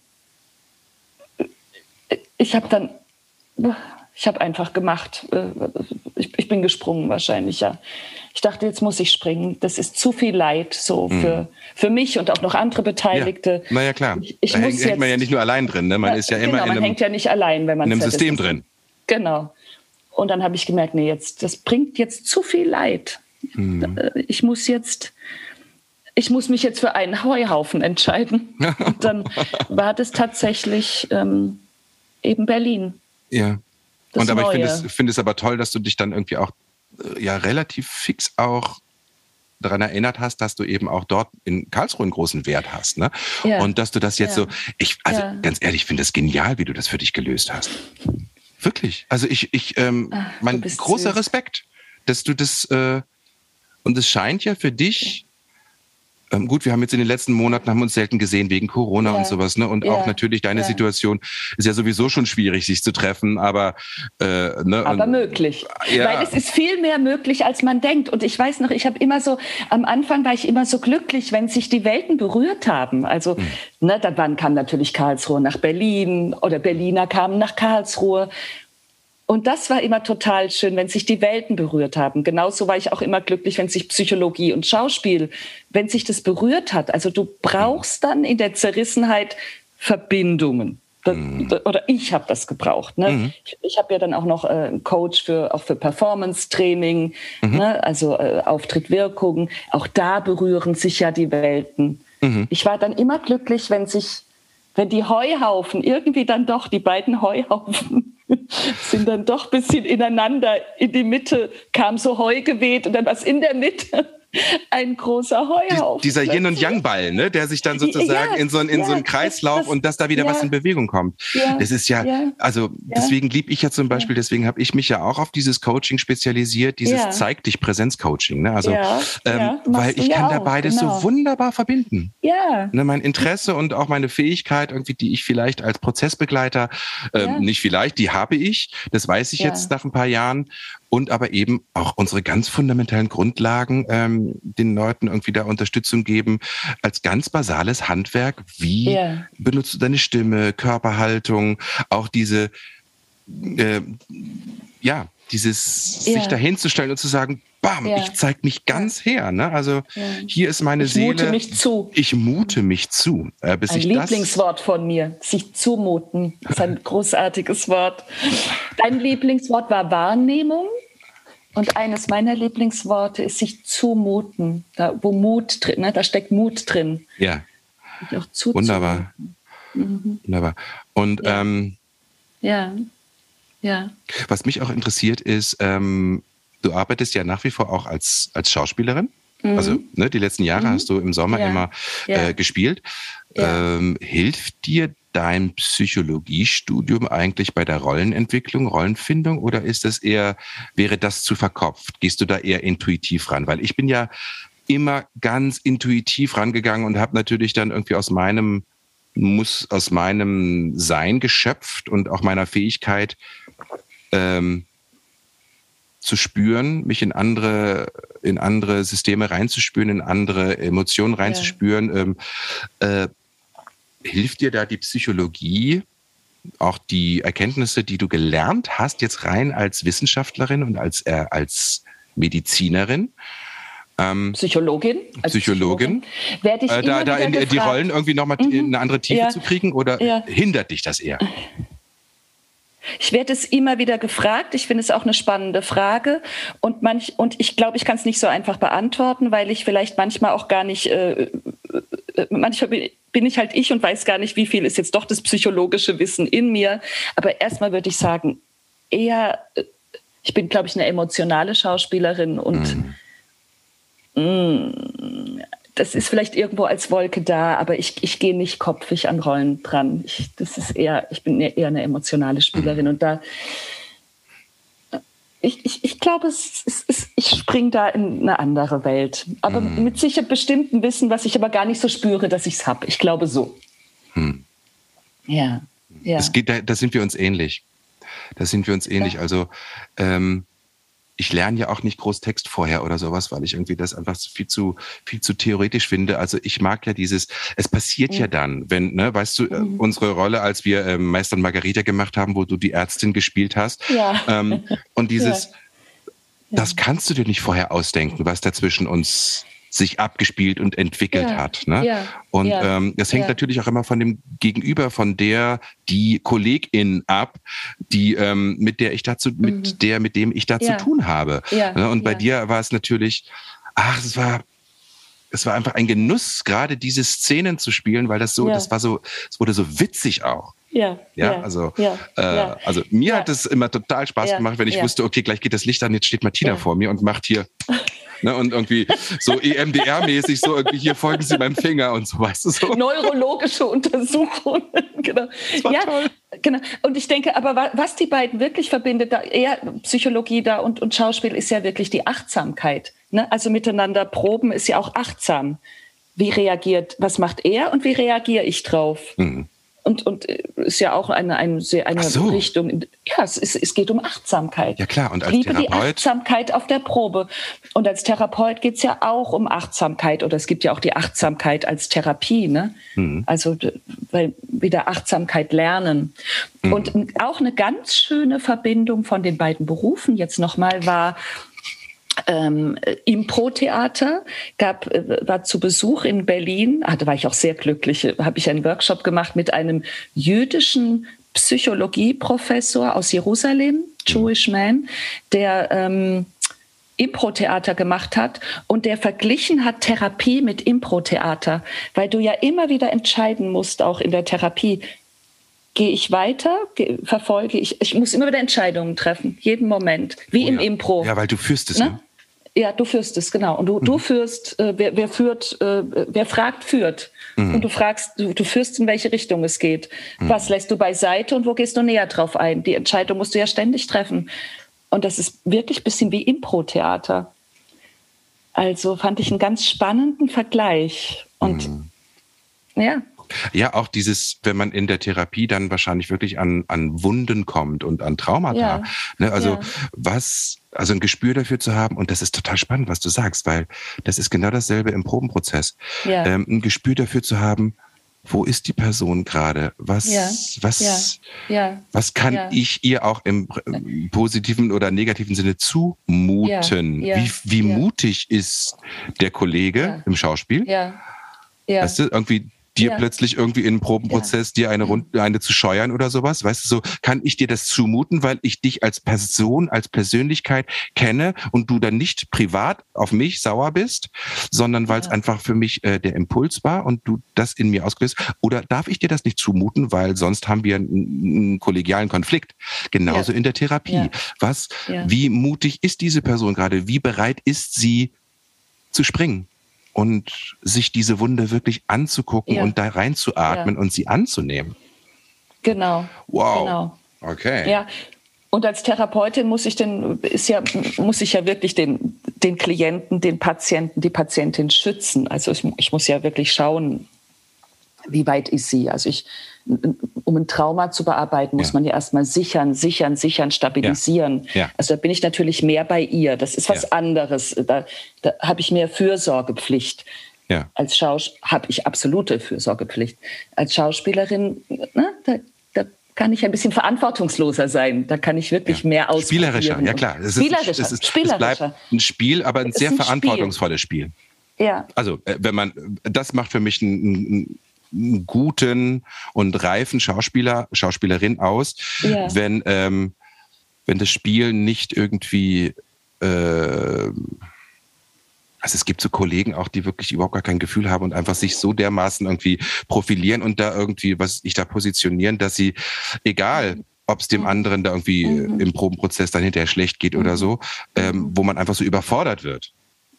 ich habe dann, ich habe einfach gemacht. Ich, ich, bin gesprungen wahrscheinlich, ja. Ich dachte, jetzt muss ich springen. Das ist zu viel Leid so mhm. für, für mich und auch noch andere Beteiligte. Ja. Naja, klar. Ich, ich da hängt, hängt, man ja nicht nur allein drin. Ne? Man ist ja immer genau, in einem, man hängt ja nicht allein, wenn man in einem System ist. drin. Genau. Und dann habe ich gemerkt, nee, jetzt, das bringt jetzt zu viel Leid. Mhm. Ich muss jetzt, ich muss mich jetzt für einen Heuhaufen entscheiden. Und dann war das tatsächlich ähm, eben Berlin. Ja. Das Und aber Neue. ich finde es, find es aber toll, dass du dich dann irgendwie auch äh, ja relativ fix auch daran erinnert hast, dass du eben auch dort in Karlsruhe einen großen Wert hast, ne? Ja. Und dass du das jetzt ja. so, ich, also ja. ganz ehrlich, ich finde das genial, wie du das für dich gelöst hast. Wirklich. Also ich, ich, ähm, Ach, mein großer süß. Respekt, dass du das, äh, und es scheint ja für dich ähm, gut, wir haben jetzt in den letzten Monaten haben uns selten gesehen wegen Corona ja. und sowas, ne? Und ja. auch natürlich deine ja. Situation ist ja sowieso schon schwierig, sich zu treffen, aber äh, ne? Aber und, möglich, weil es ist viel mehr möglich, als man denkt. Und ich weiß noch, ich habe immer so am Anfang war ich immer so glücklich, wenn sich die Welten berührt haben. Also, hm. ne, dann kam natürlich Karlsruhe nach Berlin oder Berliner kamen nach Karlsruhe. Und das war immer total schön, wenn sich die Welten berührt haben. Genauso war ich auch immer glücklich, wenn sich Psychologie und Schauspiel, wenn sich das berührt hat. Also du brauchst dann in der Zerrissenheit Verbindungen. Das, mhm. Oder ich habe das gebraucht. Ne? Mhm. Ich, ich habe ja dann auch noch äh, einen Coach für auch für Performance-Training, mhm. ne? also äh, Auftritt, Wirkung. Auch da berühren sich ja die Welten. Mhm. Ich war dann immer glücklich, wenn sich, wenn die Heuhaufen irgendwie dann doch die beiden Heuhaufen sind dann doch ein bisschen ineinander. In die Mitte kam so Heu geweht und dann was in der Mitte ein großer Heuhaufen. Die, dieser Yin- und Yang-Ball, ne, der sich dann sozusagen ja, in so, einen, in ja, so einen Kreislauf das, und dass da wieder ja, was in Bewegung kommt. das ist ja, also deswegen liebe ich ja zum Beispiel, deswegen habe ich mich ja auch auf dieses Coaching spezialisiert, dieses Zeig dich Präsenz-Coaching. Ne? Also, ähm, weil ich kann da beides genau. so wunderbar verbinden. Ja. Ne, mein Interesse und auch meine Fähigkeit, irgendwie, die ich vielleicht als Prozessbegleiter, ähm, nicht vielleicht, die habe ich, das weiß ich jetzt nach ein paar Jahren und aber eben auch unsere ganz fundamentalen Grundlagen ähm, den Leuten irgendwie da Unterstützung geben als ganz basales Handwerk. Wie yeah. benutzt du deine Stimme, Körperhaltung, auch diese, äh, ja, dieses yeah. sich dahinzustellen und zu sagen, bam, ja. ich zeig mich ganz her. Ne? Also ja. hier ist meine ich Seele. Ich mute mich zu. Ich mute mich zu. Äh, bis ein ich Lieblingswort das von mir, sich zumuten. Das ist ein großartiges Wort. Dein Lieblingswort war Wahrnehmung. Und eines meiner Lieblingsworte ist sich zumuten, da, wo Mut drin, ne, da steckt Mut drin. Ja. Wunderbar. Mhm. Wunderbar. Und ja. Ähm, ja. ja. Was mich auch interessiert ist, ähm, du arbeitest ja nach wie vor auch als, als Schauspielerin. Mhm. Also ne, die letzten Jahre mhm. hast du im Sommer ja. immer äh, gespielt. Ähm, hilft dir dein Psychologiestudium eigentlich bei der Rollenentwicklung, Rollenfindung oder ist das eher, wäre das zu verkopft? Gehst du da eher intuitiv ran? Weil ich bin ja immer ganz intuitiv rangegangen und habe natürlich dann irgendwie aus meinem muss aus meinem Sein geschöpft und auch meiner Fähigkeit ähm, zu spüren, mich in andere in andere Systeme reinzuspüren, in andere Emotionen reinzuspüren, ja. ähm, äh, hilft dir da die Psychologie, auch die Erkenntnisse, die du gelernt hast, jetzt rein als Wissenschaftlerin und als, äh, als Medizinerin? Ähm, Psychologin. Psychologin. Psychologin. Werde ich äh, da, da in, die Rollen irgendwie nochmal mhm. in eine andere Tiefe ja. zu kriegen oder ja. hindert dich das eher? Ich werde es immer wieder gefragt. Ich finde es auch eine spannende Frage. Und, manch, und ich glaube, ich kann es nicht so einfach beantworten, weil ich vielleicht manchmal auch gar nicht, äh, äh, manchmal bin ich halt ich und weiß gar nicht, wie viel ist jetzt doch das psychologische Wissen in mir. Aber erstmal würde ich sagen, eher, äh, ich bin, glaube ich, eine emotionale Schauspielerin und mhm. mm, das ist vielleicht irgendwo als Wolke da, aber ich, ich gehe nicht kopfig an Rollen dran. Ich, das ist eher, ich bin eher eine emotionale Spielerin und da ich, ich, ich glaube, es, es, es, ich springe da in eine andere Welt. Aber mhm. mit sicher bestimmten Wissen, was ich aber gar nicht so spüre, dass ich es habe. Ich glaube so. Hm. Ja. ja. Das geht, da, da sind wir uns ähnlich. Da sind wir uns ähnlich. Ja. Also ähm, ich lerne ja auch nicht groß Text vorher oder sowas, weil ich irgendwie das einfach viel zu viel zu theoretisch finde. Also ich mag ja dieses, es passiert ja, ja dann, wenn, ne, weißt du, mhm. unsere Rolle, als wir äh, Meister und Margarita gemacht haben, wo du die Ärztin gespielt hast, ja. ähm, und dieses, ja. das kannst du dir nicht vorher ausdenken, was da zwischen uns sich abgespielt und entwickelt ja, hat. Ne? Ja, und ja, ähm, das hängt natürlich auch immer von dem Gegenüber, von der die Kollegin ab, die ähm, mit der ich dazu, mhm. mit der, mit dem ich da zu tun habe. Ne? Und bei dir war es natürlich, ach, es war es war einfach ein Genuss, gerade diese Szenen zu spielen, weil das so, das war so, es wurde so witzig auch. Ja, ja, ja, also, ja, äh, ja. also mir hat es immer total Spaß gemacht, wenn ich wusste, okay, gleich geht das Licht an, jetzt steht Martina vor mir und macht hier Ne, und irgendwie so EMDR-mäßig, so irgendwie hier folgen Sie meinem Finger und so, weißt du so. Neurologische Untersuchungen, genau. ja, toll. genau. Und ich denke, aber was die beiden wirklich verbindet, da eher Psychologie da und, und Schauspiel, ist ja wirklich die Achtsamkeit. Ne? Also miteinander proben ist ja auch achtsam. Wie reagiert, was macht er und wie reagiere ich drauf? Mhm und, und äh, ist ja auch eine, eine, eine so. Richtung. Ja, es, ist, es geht um Achtsamkeit. Ja klar, und als Liebe Therapeut? die Achtsamkeit auf der Probe. Und als Therapeut geht es ja auch um Achtsamkeit. Oder es gibt ja auch die Achtsamkeit als Therapie. Ne? Mhm. Also weil wieder Achtsamkeit lernen. Mhm. Und auch eine ganz schöne Verbindung von den beiden Berufen jetzt nochmal war, ähm, Impro-Theater, gab, äh, war zu Besuch in Berlin, ah, da war ich auch sehr glücklich, habe ich einen Workshop gemacht mit einem jüdischen Psychologieprofessor aus Jerusalem, Jewish Man, der ähm, Impro-Theater gemacht hat und der verglichen hat Therapie mit Impro-Theater, weil du ja immer wieder entscheiden musst, auch in der Therapie, gehe ich weiter, verfolge ich, ich muss immer wieder Entscheidungen treffen, jeden Moment, wie oh, im ja. Impro. Ja, weil du führst es, ne? ne? Ja, du führst es, genau. Und du, mhm. du führst, äh, wer, wer führt, äh, wer fragt, führt. Mhm. Und du fragst, du, du führst, in welche Richtung es geht. Mhm. Was lässt du beiseite und wo gehst du näher drauf ein? Die Entscheidung musst du ja ständig treffen. Und das ist wirklich ein bisschen wie Impro-Theater. Also fand ich einen ganz spannenden Vergleich. Und mhm. ja. Ja, auch dieses, wenn man in der Therapie dann wahrscheinlich wirklich an, an Wunden kommt und an Traumata. Ja. Ne, also ja. was, also ein Gespür dafür zu haben, und das ist total spannend, was du sagst, weil das ist genau dasselbe im Probenprozess. Ja. Ähm, ein Gespür dafür zu haben, wo ist die Person gerade? Was, ja, was, ja, ja, was kann ich ihr auch im positiven oder negativen Sinne zumuten? wie wie mutig ist der Kollege im Schauspiel? Ja. Ja. Weißt du, irgendwie dir ja. plötzlich irgendwie in einem Probenprozess ja. dir eine Runde, eine zu scheuern oder sowas? Weißt du, so kann ich dir das zumuten, weil ich dich als Person, als Persönlichkeit kenne und du dann nicht privat auf mich sauer bist, sondern weil es ja. einfach für mich äh, der Impuls war und du das in mir ausgelöst. Oder darf ich dir das nicht zumuten, weil sonst haben wir einen, einen kollegialen Konflikt? Genauso in der Therapie. Was, wie mutig ist diese Person gerade? Wie bereit ist sie zu springen? Und sich diese Wunde wirklich anzugucken ja. und da reinzuatmen ja. und sie anzunehmen. Genau. Wow. Genau. Okay. Ja. Und als Therapeutin muss ich denn, ist ja, muss ich ja wirklich den, den Klienten, den Patienten, die Patientin schützen. Also ich, ich muss ja wirklich schauen, wie weit ist sie? Also ich, um ein Trauma zu bearbeiten, muss ja. man ja erstmal sichern, sichern, sichern, stabilisieren. Ja. Ja. Also da bin ich natürlich mehr bei ihr. Das ist was anderes. Da, da habe ich mehr Fürsorgepflicht. Als Schauspieler habe ich absolute Fürsorgepflicht. Als Schauspielerin, ne, da, da kann ich ein bisschen verantwortungsloser sein. Da kann ich wirklich mehr ausprobieren. Spielerischer, ja klar. Es spielerischer, ist, es ist, spielerischer. Es bleibt ein Spiel, aber ein sehr ein verantwortungsvolles Spiel. Spiel. Ja. Also, äh, wenn man, das macht für mich ein, ein guten und reifen Schauspieler, Schauspielerin aus, ja. wenn, ähm, wenn das Spiel nicht irgendwie äh, also es gibt so Kollegen auch, die wirklich überhaupt gar kein Gefühl haben und einfach sich so dermaßen irgendwie profilieren und da irgendwie, was ich da positionieren, dass sie, egal ob es dem anderen da irgendwie mhm. im Probenprozess dann hinterher schlecht geht mhm. oder so, ähm, wo man einfach so überfordert wird.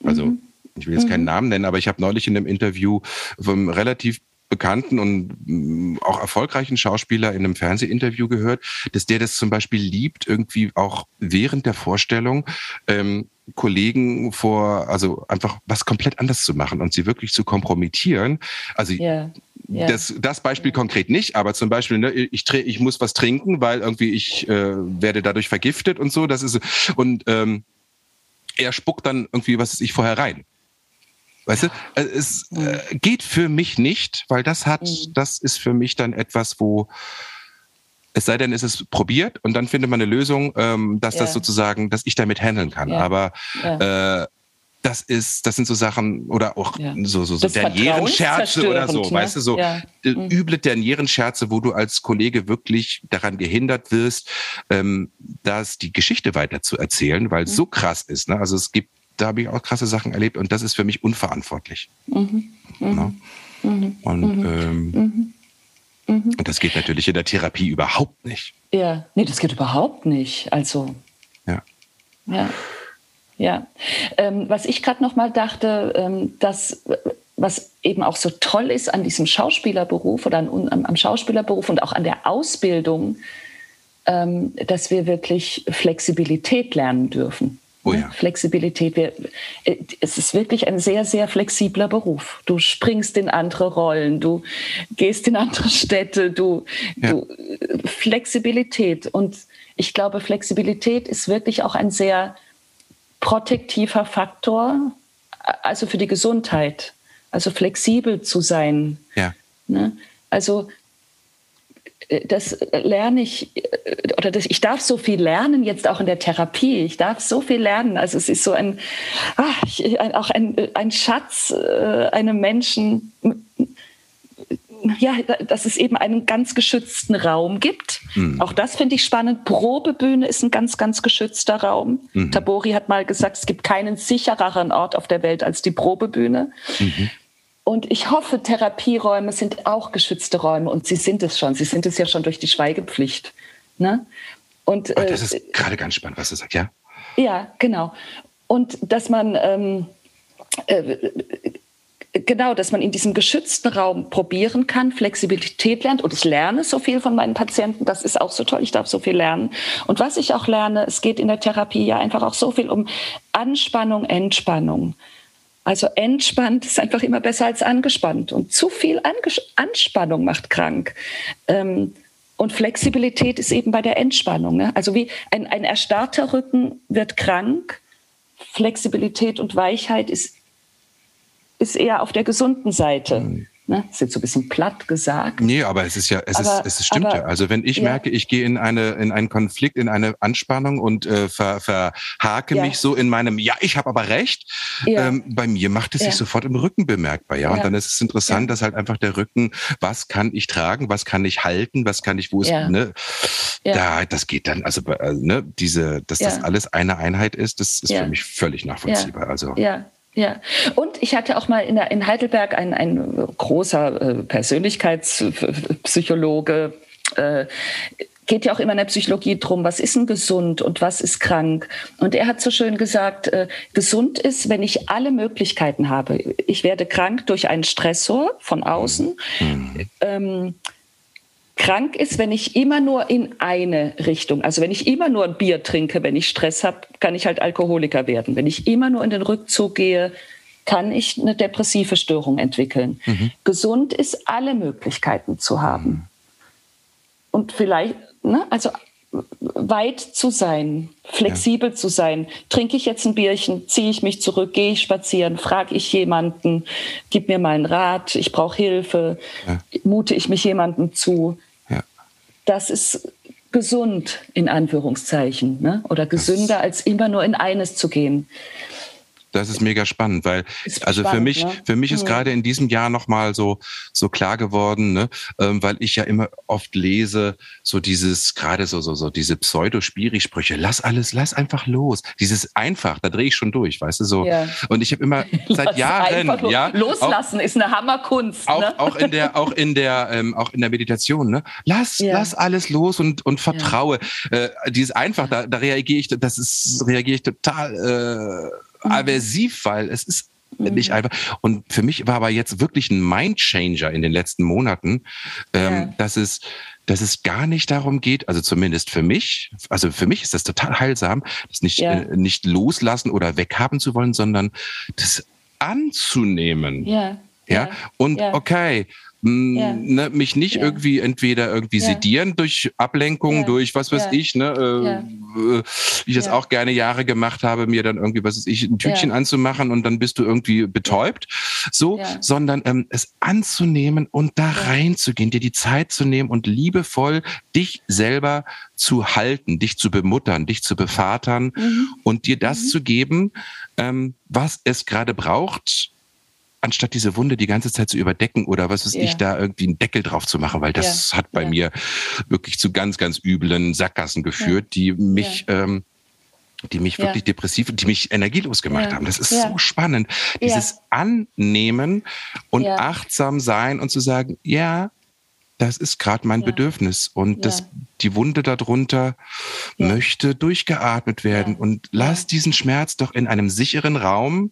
Also mhm ich will jetzt mhm. keinen Namen nennen, aber ich habe neulich in einem Interview vom relativ bekannten und mm, auch erfolgreichen Schauspieler in einem Fernsehinterview gehört, dass der das zum Beispiel liebt, irgendwie auch während der Vorstellung ähm, Kollegen vor, also einfach was komplett anders zu machen und sie wirklich zu kompromittieren. Also yeah. Yeah. Das, das Beispiel konkret nicht, aber zum Beispiel, ne, ich, ich muss was trinken, weil irgendwie ich äh, werde dadurch vergiftet und so. Das ist und ähm, er spuckt dann irgendwie was ich vorher rein. Weißt du, äh, es äh, geht für mich nicht, weil das hat, mhm. das ist für mich dann etwas, wo es sei denn, es ist probiert und dann findet man eine Lösung, ähm, dass ja. das sozusagen, dass ich damit handeln kann. Ja. Aber ja. Äh, das ist, das sind so Sachen oder auch ja. so so, so Dernierensscherze oder so, ne? weißt du, so ja. mhm. üble Dernierensscherze, wo du als Kollege wirklich daran gehindert wirst, ähm, dass die Geschichte weiter zu erzählen, weil es mhm. so krass ist. Ne? Also es gibt da habe ich auch krasse Sachen erlebt und das ist für mich unverantwortlich. Mhm. Mhm. Ja? Mhm. Und, mhm. ähm, mhm. Mhm. und das geht natürlich in der Therapie überhaupt nicht. Ja, nee, das geht überhaupt nicht. Also. Ja. Ja. Ja. Ähm, was ich gerade noch mal dachte, ähm, dass was eben auch so toll ist an diesem Schauspielerberuf oder an, am, am Schauspielerberuf und auch an der Ausbildung, ähm, dass wir wirklich Flexibilität lernen dürfen. Oh ja. Flexibilität. Wir, äh, es ist wirklich ein sehr, sehr flexibler Beruf. Du springst in andere Rollen, du gehst in andere Städte, du, ja. du Flexibilität. Und ich glaube, Flexibilität ist wirklich auch ein sehr protektiver Faktor, also für die Gesundheit. Also flexibel zu sein. Ja. Ne? Also das lerne ich, oder das, ich darf so viel lernen, jetzt auch in der Therapie. Ich darf so viel lernen. Also es ist so ein, ach, auch ein, ein Schatz äh, einem Menschen, ja, dass es eben einen ganz geschützten Raum gibt. Mhm. Auch das finde ich spannend. Probebühne ist ein ganz, ganz geschützter Raum. Mhm. Tabori hat mal gesagt, es gibt keinen sichereren Ort auf der Welt als die Probebühne. Mhm. Und ich hoffe, Therapieräume sind auch geschützte Räume und sie sind es schon. Sie sind es ja schon durch die Schweigepflicht. Ne? Und, Ach, das äh, ist gerade ganz spannend, was du sagst, ja? Ja, genau. Und dass man ähm, äh, genau, dass man in diesem geschützten Raum probieren kann, Flexibilität lernt. Und ich lerne so viel von meinen Patienten, das ist auch so toll, ich darf so viel lernen. Und was ich auch lerne, es geht in der Therapie ja einfach auch so viel um Anspannung, Entspannung. Also entspannt ist einfach immer besser als angespannt. Und zu viel Anges Anspannung macht krank. Ähm, und Flexibilität ist eben bei der Entspannung. Ne? Also wie ein, ein erstarrter Rücken wird krank. Flexibilität und Weichheit ist, ist eher auf der gesunden Seite. Mhm. Ne? Das ist jetzt so ein bisschen platt gesagt. Nee, aber es ist ja, es, aber, ist, es stimmt aber, ja. Also wenn ich ja. merke, ich gehe in eine in einen Konflikt, in eine Anspannung und äh, ver, verhake ja. mich so in meinem, ja, ich habe aber recht, ja. ähm, bei mir macht es sich sofort im Rücken bemerkbar. Ja, und dann ist es interessant, dass halt einfach der Rücken, was kann ich tragen, was kann ich halten, was kann ich, wo ist, ne? Da, das geht dann, also äh, ne, diese, dass das alles eine Einheit ist, das ist für mich völlig nachvollziehbar. Also ja. Ja, und ich hatte auch mal in, der, in Heidelberg ein, ein großer äh, Persönlichkeitspsychologe, äh, geht ja auch immer in der Psychologie drum, was ist denn gesund und was ist krank. Und er hat so schön gesagt, äh, gesund ist, wenn ich alle Möglichkeiten habe. Ich werde krank durch einen Stressor von außen. Mhm. Ähm, krank ist, wenn ich immer nur in eine Richtung, also wenn ich immer nur ein Bier trinke, wenn ich Stress habe, kann ich halt Alkoholiker werden. Wenn ich immer nur in den Rückzug gehe, kann ich eine depressive Störung entwickeln. Mhm. Gesund ist, alle Möglichkeiten zu haben. Und vielleicht, ne, also weit zu sein, flexibel ja. zu sein. Trinke ich jetzt ein Bierchen, ziehe ich mich zurück, gehe ich spazieren, frage ich jemanden, gib mir mal einen Rat, ich brauche Hilfe, ja. mute ich mich jemandem zu das ist gesund in Anführungszeichen ne? oder gesünder als immer nur in eines zu gehen. Das ist mega spannend, weil ist also spannend, für mich ne? für mich ist mhm. gerade in diesem Jahr noch mal so so klar geworden, ne, ähm, weil ich ja immer oft lese so dieses gerade so so so diese Pseudo-Spiri-Sprüche, lass alles, lass einfach los. Dieses einfach, da drehe ich schon durch, weißt du so. Ja. Und ich habe immer seit Jahren, ja, loslassen auch, ist eine Hammerkunst. Auch, ne? auch in der auch in der ähm, auch in der Meditation, ne, lass ja. lass alles los und und vertraue. Ja. Äh, dieses einfach, da, da reagiere ich, das ist reagiere ich total. Äh. Aversiv, weil es ist mhm. nicht einfach. Und für mich war aber jetzt wirklich ein Mindchanger in den letzten Monaten, ähm, ja. dass es dass es gar nicht darum geht, also zumindest für mich, also für mich ist das total heilsam, das nicht, ja. äh, nicht loslassen oder weghaben zu wollen, sondern das anzunehmen. Ja. Ja. Und okay, ja. ne, mich nicht irgendwie entweder irgendwie sedieren durch Ablenkung, durch was weiß ich, ne, äh, äh, ich das auch gerne Jahre gemacht habe, mir dann irgendwie, was weiß ich, ein Tütchen anzumachen und dann bist du irgendwie betäubt, so, sondern ähm, es anzunehmen und da reinzugehen, dir die Zeit zu nehmen und liebevoll dich selber zu halten, dich zu bemuttern, dich zu bevatern mhm. und dir das mhm. zu geben, ähm, was es gerade braucht, anstatt diese Wunde die ganze Zeit zu überdecken oder was weiß ja. ich, da irgendwie einen Deckel drauf zu machen, weil das ja. hat bei ja. mir wirklich zu ganz, ganz üblen Sackgassen geführt, die mich, ähm, die mich wirklich depressiv, die mich energielos gemacht haben. Das ist so spannend. Dieses Annehmen und achtsam sein und zu sagen, ja, das ist gerade mein Bedürfnis und das, die Wunde darunter möchte durchgeatmet werden und lass diesen Schmerz doch in einem sicheren Raum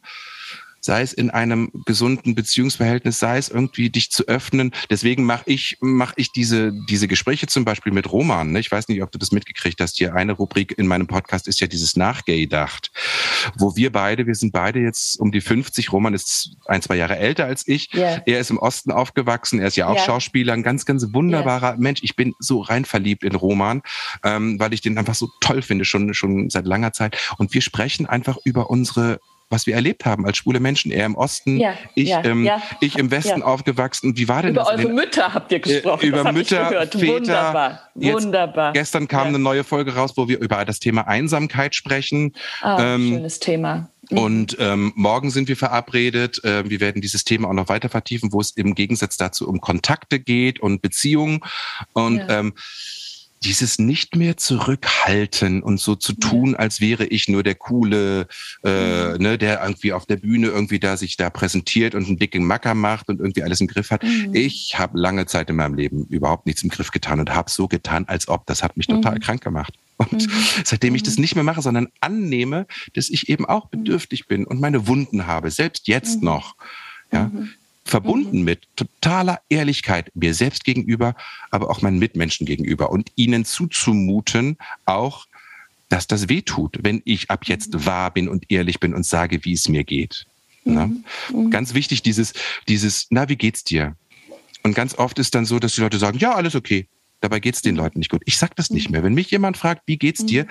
sei es in einem gesunden Beziehungsverhältnis, sei es irgendwie dich zu öffnen. Deswegen mache ich, mache ich diese, diese Gespräche zum Beispiel mit Roman. Ne? Ich weiß nicht, ob du das mitgekriegt hast. Hier eine Rubrik in meinem Podcast ist ja dieses Nachgedacht, wo wir beide, wir sind beide jetzt um die 50. Roman ist ein, zwei Jahre älter als ich. Yeah. Er ist im Osten aufgewachsen. Er ist ja auch yeah. Schauspieler, ein ganz, ganz wunderbarer yeah. Mensch. Ich bin so rein verliebt in Roman, ähm, weil ich den einfach so toll finde, schon, schon seit langer Zeit. Und wir sprechen einfach über unsere was wir erlebt haben als schwule Menschen. Er im Osten, ja, ich, ja, ähm, ja, ich im Westen aufgewachsen. Wie war denn über das? Über eure Mütter habt ihr gesprochen. Äh, über Mütter, Väter. Wunderbar, wunderbar. Gestern kam eine neue Folge raus, wo wir über das Thema Einsamkeit sprechen. Oh, ähm, schönes Thema. Mhm. Und ähm, morgen sind wir verabredet. Äh, wir werden dieses Thema auch noch weiter vertiefen, wo es im Gegensatz dazu um Kontakte geht und Beziehungen. Und ähm, dieses nicht mehr zurückhalten und so zu tun, als wäre ich nur der coole, äh, mhm. ne, der irgendwie auf der Bühne irgendwie da sich da präsentiert und einen dicken Macker macht und irgendwie alles im Griff hat. Mhm. Ich habe lange Zeit in meinem Leben überhaupt nichts im Griff getan und habe so getan, als ob. Das hat mich total mhm. krank gemacht. Und mhm. seitdem ich das mhm. nicht mehr mache, sondern annehme, dass ich eben auch bedürftig bin und meine Wunden habe, selbst jetzt noch. Ja, verbunden mhm. mit totaler Ehrlichkeit mir selbst gegenüber, aber auch meinen Mitmenschen gegenüber und ihnen zuzumuten, auch, dass das weh tut, wenn ich ab jetzt mhm. wahr bin und ehrlich bin und sage, wie es mir geht. Mhm. Mhm. Ganz wichtig, dieses, dieses, na, wie geht's dir? Und ganz oft ist dann so, dass die Leute sagen, ja, alles okay. Dabei geht's den Leuten nicht gut. Ich sag das nicht mhm. mehr. Wenn mich jemand fragt, wie geht's dir, mhm.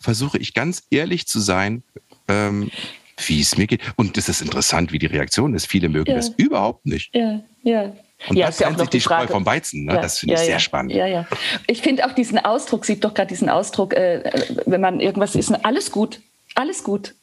versuche ich ganz ehrlich zu sein. Ähm, wie es mir geht. Und das ist interessant, wie die Reaktion ist. Viele mögen ja. das überhaupt nicht. Ja, ja. Und ja, das trennt sich die, die Spreu vom Weizen. Ne? Ja, das finde ich ja, sehr spannend. Ja, ja. Ich finde auch diesen Ausdruck, sieht doch gerade diesen Ausdruck, äh, wenn man irgendwas ist, alles gut, alles gut.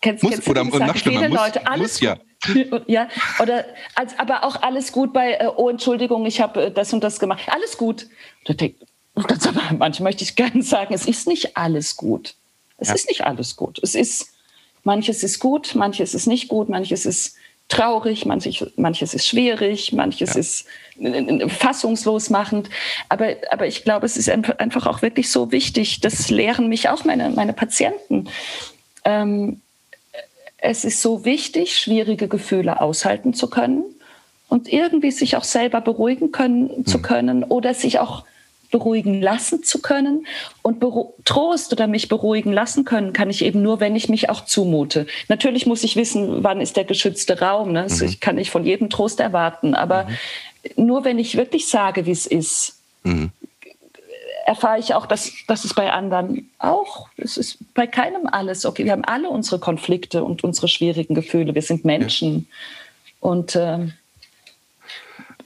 Kennst, muss, kennst oder und noch schlimmer, viele muss, Leute, alles muss, gut. ja. oder als, aber auch alles gut bei, äh, oh Entschuldigung, ich habe äh, das und das gemacht. Alles gut. Und manchmal möchte ich gerne sagen, es ist nicht alles gut. Es ist nicht alles gut. Es ist Manches ist gut, manches ist nicht gut, manches ist traurig, manches, manches ist schwierig, manches ja. ist fassungslos machend. Aber, aber ich glaube, es ist einfach auch wirklich so wichtig, das lehren mich auch meine, meine Patienten. Ähm, es ist so wichtig, schwierige Gefühle aushalten zu können und irgendwie sich auch selber beruhigen können, mhm. zu hm. können oder sich auch beruhigen lassen zu können. Und Trost oder mich beruhigen lassen können, kann ich eben nur, wenn ich mich auch zumute. Natürlich muss ich wissen, wann ist der geschützte Raum. Ne? Mhm. Ich kann nicht von jedem Trost erwarten. Aber mhm. nur wenn ich wirklich sage, wie es ist, mhm. erfahre ich auch, dass, dass es bei anderen auch, es ist bei keinem alles okay. Wir haben alle unsere Konflikte und unsere schwierigen Gefühle. Wir sind Menschen. Ja. Und äh,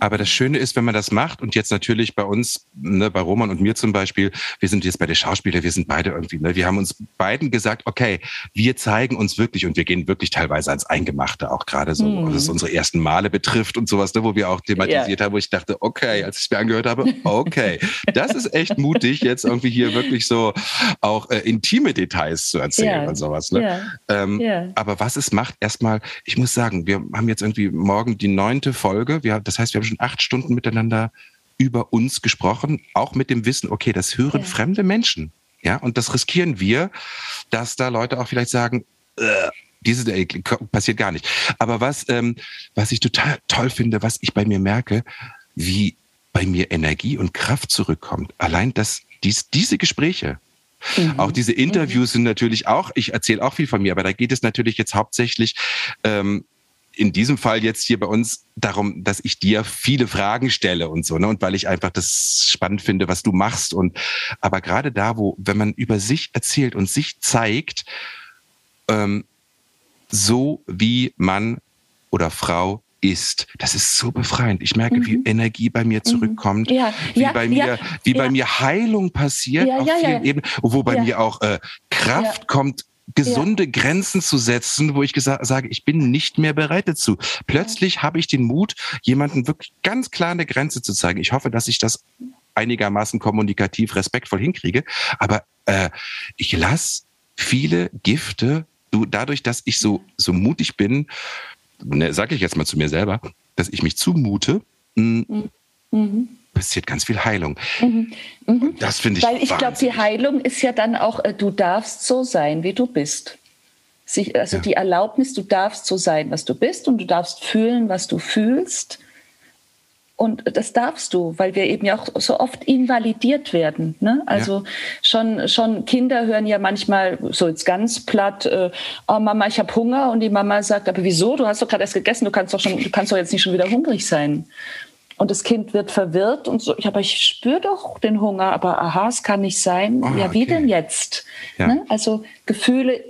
aber das Schöne ist, wenn man das macht und jetzt natürlich bei uns, ne, bei Roman und mir zum Beispiel, wir sind jetzt bei der Schauspieler, wir sind beide irgendwie, ne, wir haben uns beiden gesagt, okay, wir zeigen uns wirklich und wir gehen wirklich teilweise ans Eingemachte, auch gerade so, mhm. was unsere ersten Male betrifft und sowas, ne, wo wir auch thematisiert ja. haben, wo ich dachte, okay, als ich es mir angehört habe, okay, das ist echt mutig, jetzt irgendwie hier wirklich so auch äh, intime Details zu erzählen ja. und sowas. Ne? Ja. Ähm, aber was es macht, erstmal, ich muss sagen, wir haben jetzt irgendwie morgen die neunte Folge, wir, das heißt, wir haben schon acht Stunden miteinander über uns gesprochen, auch mit dem Wissen, okay, das hören ja. fremde Menschen. Ja, und das riskieren wir, dass da Leute auch vielleicht sagen, äh, Diese äh, passiert gar nicht. Aber was, ähm, was ich total toll finde, was ich bei mir merke, wie bei mir Energie und Kraft zurückkommt. Allein das, dies, diese Gespräche, Mhm. Auch diese Interviews mhm. sind natürlich auch, ich erzähle auch viel von mir, aber da geht es natürlich jetzt hauptsächlich ähm, in diesem Fall jetzt hier bei uns darum, dass ich dir viele Fragen stelle und so, ne? Und weil ich einfach das spannend finde, was du machst. Und aber gerade da, wo, wenn man über sich erzählt und sich zeigt, ähm, so wie Mann oder Frau ist. Das ist so befreiend. Ich merke, mhm. wie Energie bei mir mhm. zurückkommt, ja, wie ja, bei mir, ja, wie bei mir Heilung passiert auf vielen Ebenen, wo bei mir auch äh, Kraft kommt, gesunde Grenzen zu setzen, wo ich sage, ich bin nicht mehr bereit dazu. Plötzlich habe ich den Mut, jemanden wirklich ganz klar eine Grenze zu zeigen. Ich hoffe, dass ich das einigermaßen kommunikativ respektvoll hinkriege. Aber äh, ich lasse viele Gifte, du, dadurch, dass ich so, so mutig bin, ne, sage ich jetzt mal zu mir selber, dass ich mich zumute, mh, hm, mhm. Passiert ganz viel Heilung. Mhm. Mhm. Das finde ich. Weil ich glaube, die Heilung ist ja dann auch, äh, du darfst so sein, wie du bist. also ja. die Erlaubnis, du darfst so sein, was du bist und du darfst fühlen, was du fühlst. Und das darfst du, weil wir eben ja auch so oft invalidiert werden. Ne? Also ja. schon, schon Kinder hören ja manchmal so jetzt ganz platt, äh, oh Mama, ich habe Hunger. Und die Mama sagt, aber wieso? Du hast doch gerade erst gegessen, du kannst doch schon, du kannst doch jetzt nicht schon wieder hungrig sein. Und das Kind wird verwirrt und so, ja, aber ich spüre doch den Hunger, aber aha, es kann nicht sein. Oh, ja, wie okay. denn jetzt? Ja. Ne? Also Gefühle,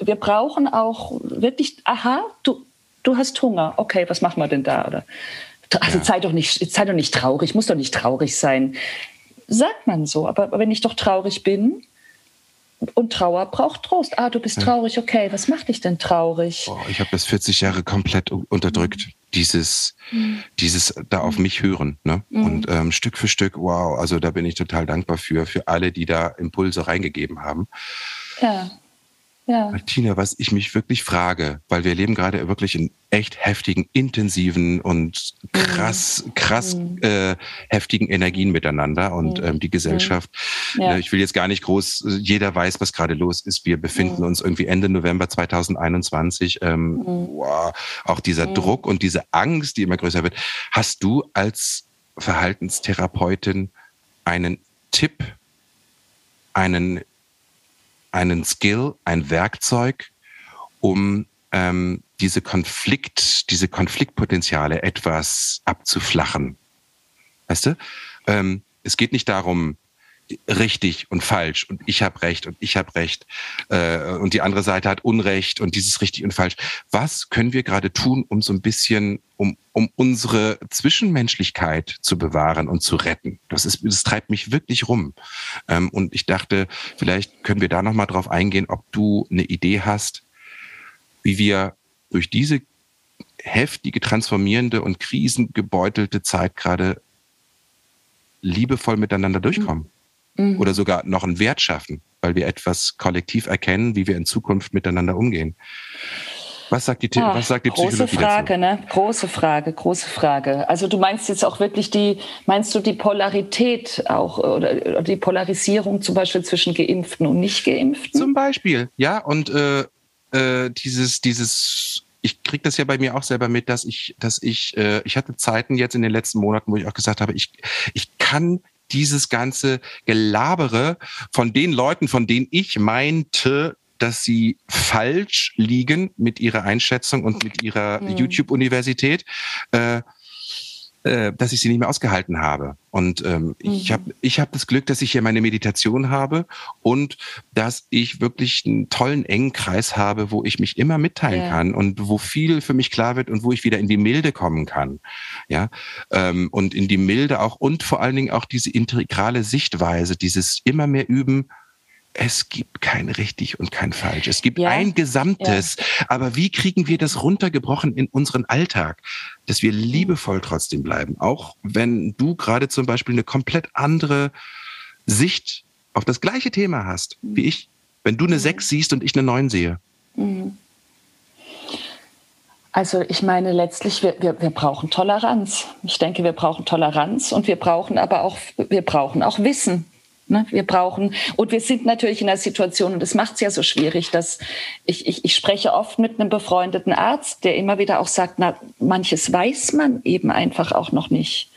wir brauchen auch wirklich, aha, du, du hast Hunger, okay, was machen wir denn da? Oder also ja. sei doch nicht, sei doch nicht traurig, muss doch nicht traurig sein. Sagt man so, aber wenn ich doch traurig bin, und Trauer braucht Trost. Ah, du bist ja. traurig, okay, was macht dich denn traurig? Oh, ich habe das 40 Jahre komplett unterdrückt. Dieses, mhm. dieses da auf mich hören. Ne? Mhm. Und ähm, Stück für Stück, wow, also da bin ich total dankbar für, für alle, die da Impulse reingegeben haben. Ja. Ja. Tina, was ich mich wirklich frage, weil wir leben gerade wirklich in echt heftigen, intensiven und krass, mhm. krass mhm. Äh, heftigen Energien miteinander und mhm. ähm, die Gesellschaft. Mhm. Ja. Äh, ich will jetzt gar nicht groß, jeder weiß, was gerade los ist. Wir befinden mhm. uns irgendwie Ende November 2021. Ähm, mhm. wow, auch dieser Druck und diese Angst, die immer größer wird. Hast du als Verhaltenstherapeutin einen Tipp, einen einen Skill, ein Werkzeug, um ähm, diese Konflikt, diese Konfliktpotenziale etwas abzuflachen. Weißt du? Ähm, es geht nicht darum, richtig und falsch und ich habe recht und ich habe recht äh, und die andere Seite hat Unrecht und dieses richtig und falsch. Was können wir gerade tun, um so ein bisschen, um, um unsere Zwischenmenschlichkeit zu bewahren und zu retten? Das ist, das treibt mich wirklich rum. Ähm, und ich dachte, vielleicht können wir da nochmal drauf eingehen, ob du eine Idee hast, wie wir durch diese heftige, transformierende und krisengebeutelte Zeit gerade liebevoll miteinander durchkommen mhm. oder sogar noch einen Wert schaffen, weil wir etwas kollektiv erkennen, wie wir in Zukunft miteinander umgehen. Was sagt die, Ach, was sagt die Psychologie Große Frage, dazu? ne? Große Frage, große Frage. Also du meinst jetzt auch wirklich die, meinst du die Polarität auch oder die Polarisierung zum Beispiel zwischen Geimpften und Nicht-Geimpften? Zum Beispiel, ja. Und äh, äh, dieses, dieses ich kriege das ja bei mir auch selber mit, dass ich, dass ich, äh, ich hatte Zeiten jetzt in den letzten Monaten, wo ich auch gesagt habe, ich, ich kann dieses ganze Gelabere von den Leuten, von denen ich meinte, dass sie falsch liegen mit ihrer Einschätzung und mit ihrer mhm. YouTube-Universität. Äh, äh, dass ich sie nicht mehr ausgehalten habe. Und ähm, mhm. ich habe ich hab das Glück, dass ich hier meine Meditation habe und dass ich wirklich einen tollen, engen Kreis habe, wo ich mich immer mitteilen ja. kann und wo viel für mich klar wird und wo ich wieder in die Milde kommen kann. Ja, ähm, und in die Milde auch und vor allen Dingen auch diese integrale Sichtweise, dieses immer mehr üben, es gibt kein richtig und kein falsch. Es gibt ja, ein Gesamtes. Ja. Aber wie kriegen wir das runtergebrochen in unseren Alltag, dass wir liebevoll trotzdem bleiben? Auch wenn du gerade zum Beispiel eine komplett andere Sicht auf das gleiche Thema hast wie ich. Wenn du eine mhm. 6 siehst und ich eine 9 sehe. Mhm. Also ich meine, letztlich, wir, wir, wir brauchen Toleranz. Ich denke, wir brauchen Toleranz und wir brauchen aber auch, wir brauchen auch Wissen. Ne? Wir brauchen, und wir sind natürlich in einer Situation, und das macht es ja so schwierig, dass ich, ich, ich spreche oft mit einem befreundeten Arzt, der immer wieder auch sagt, na, manches weiß man eben einfach auch noch nicht.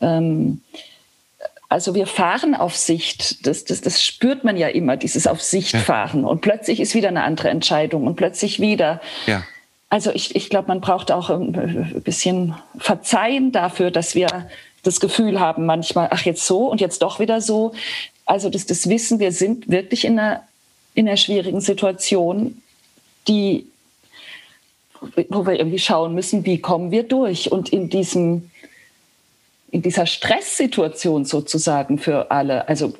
Ähm, also wir fahren auf Sicht, das, das, das spürt man ja immer, dieses auf Sicht fahren. Und plötzlich ist wieder eine andere Entscheidung und plötzlich wieder. Ja. Also ich, ich glaube, man braucht auch ein bisschen Verzeihen dafür, dass wir das Gefühl haben manchmal, ach jetzt so und jetzt doch wieder so. Also das, das Wissen, wir sind wirklich in einer, in einer schwierigen Situation, die, wo wir irgendwie schauen müssen, wie kommen wir durch. Und in diesem in dieser Stresssituation sozusagen für alle, also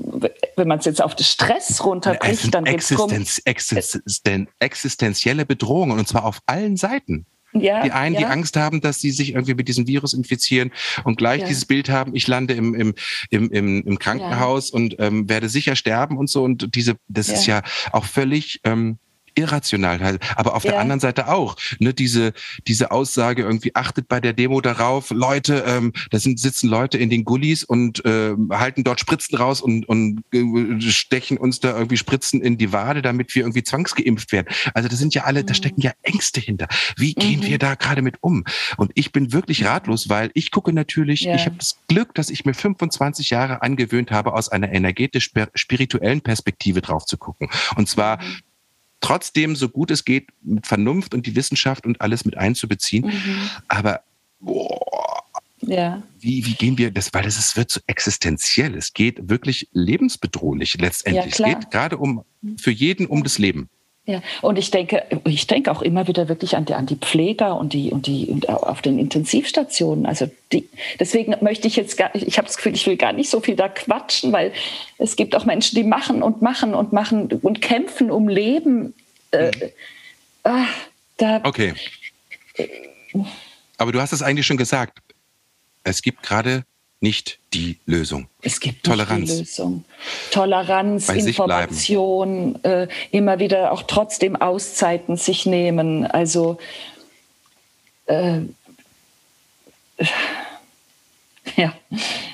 wenn man es jetzt auf das Stress runterbricht, dann geht es Existenz, Existen, existenzielle Bedrohungen und zwar auf allen Seiten. Ja, die einen, ja. die Angst haben, dass sie sich irgendwie mit diesem Virus infizieren und gleich ja. dieses Bild haben, ich lande im, im, im, im, im Krankenhaus und ähm, werde sicher sterben und so. Und diese, das ist ja auch völlig ähm, irrational. Halt. Aber auf ja. der anderen Seite auch, ne, diese, diese Aussage irgendwie, achtet bei der Demo darauf, Leute, ähm, da sind, sitzen Leute in den Gullis und äh, halten dort Spritzen raus und, und äh, stechen uns da irgendwie Spritzen in die Wade, damit wir irgendwie zwangsgeimpft werden. Also das sind ja alle, mhm. da stecken ja Ängste hinter. Wie gehen mhm. wir da gerade mit um? Und ich bin wirklich ratlos, weil ich gucke natürlich, ja. ich habe das Glück, dass ich mir 25 Jahre angewöhnt habe, aus einer energetisch-spirituellen Perspektive drauf zu gucken. Und zwar mhm trotzdem so gut es geht mit Vernunft und die Wissenschaft und alles mit einzubeziehen. Mhm. Aber boah, ja. wie, wie gehen wir das? Weil es wird so existenziell. Es geht wirklich lebensbedrohlich letztendlich. Ja, es geht gerade um für jeden um das Leben. Ja, und ich denke, ich denke auch immer wieder wirklich an die, an die Pfleger und die und die und auf den Intensivstationen. Also die, deswegen möchte ich jetzt gar, ich habe das Gefühl, ich will gar nicht so viel da quatschen, weil es gibt auch Menschen, die machen und machen und machen und kämpfen um Leben. Äh, hm. ah, da, okay. Aber du hast es eigentlich schon gesagt. Es gibt gerade nicht die Lösung. Es gibt Toleranz. Nicht die Lösung. Toleranz, Bei Information, äh, immer wieder auch trotzdem Auszeiten sich nehmen. Also äh, ja,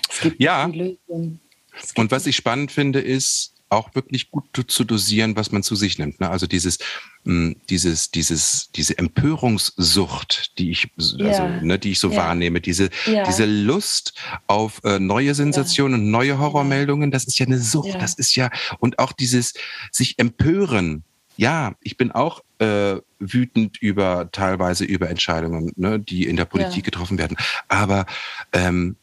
es gibt ja. die Lösung. Und was ich spannend finde, ist, auch wirklich gut zu dosieren, was man zu sich nimmt. Ne? Also dieses, mh, hm, dieses, dieses, diese Empörungssucht, die ich, also, ja. ne, die ich so ja. wahrnehme, diese, ja. diese Lust auf äh, neue Sensationen und neue Horrormeldungen, das ist ja eine Sucht. Das ist ja, und auch dieses sich empören. Ja, ich bin auch äh, wütend über teilweise über Entscheidungen, ne, die in der Politik getroffen werden. Aber ähm,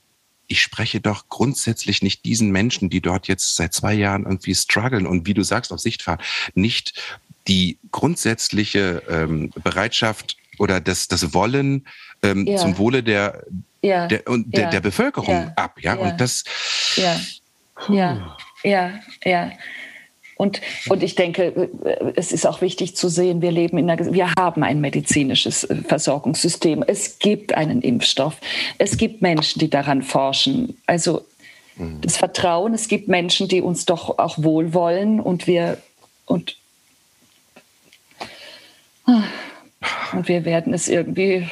ich spreche doch grundsätzlich nicht diesen Menschen, die dort jetzt seit zwei Jahren irgendwie strugglen und wie du sagst, auf Sicht fahren, nicht die grundsätzliche ähm, Bereitschaft oder das, das Wollen ähm, ja. zum Wohle der, ja. der, und der, ja. der Bevölkerung ab. Ja? Und das. Ja, ja, ja, ja. Und, und ich denke, es ist auch wichtig zu sehen, wir leben in einer, wir haben ein medizinisches äh, Versorgungssystem. Es gibt einen Impfstoff. Es gibt Menschen, die daran forschen. Also mhm. das Vertrauen, es gibt Menschen, die uns doch auch wohlwollen und wir, und, und wir werden es irgendwie,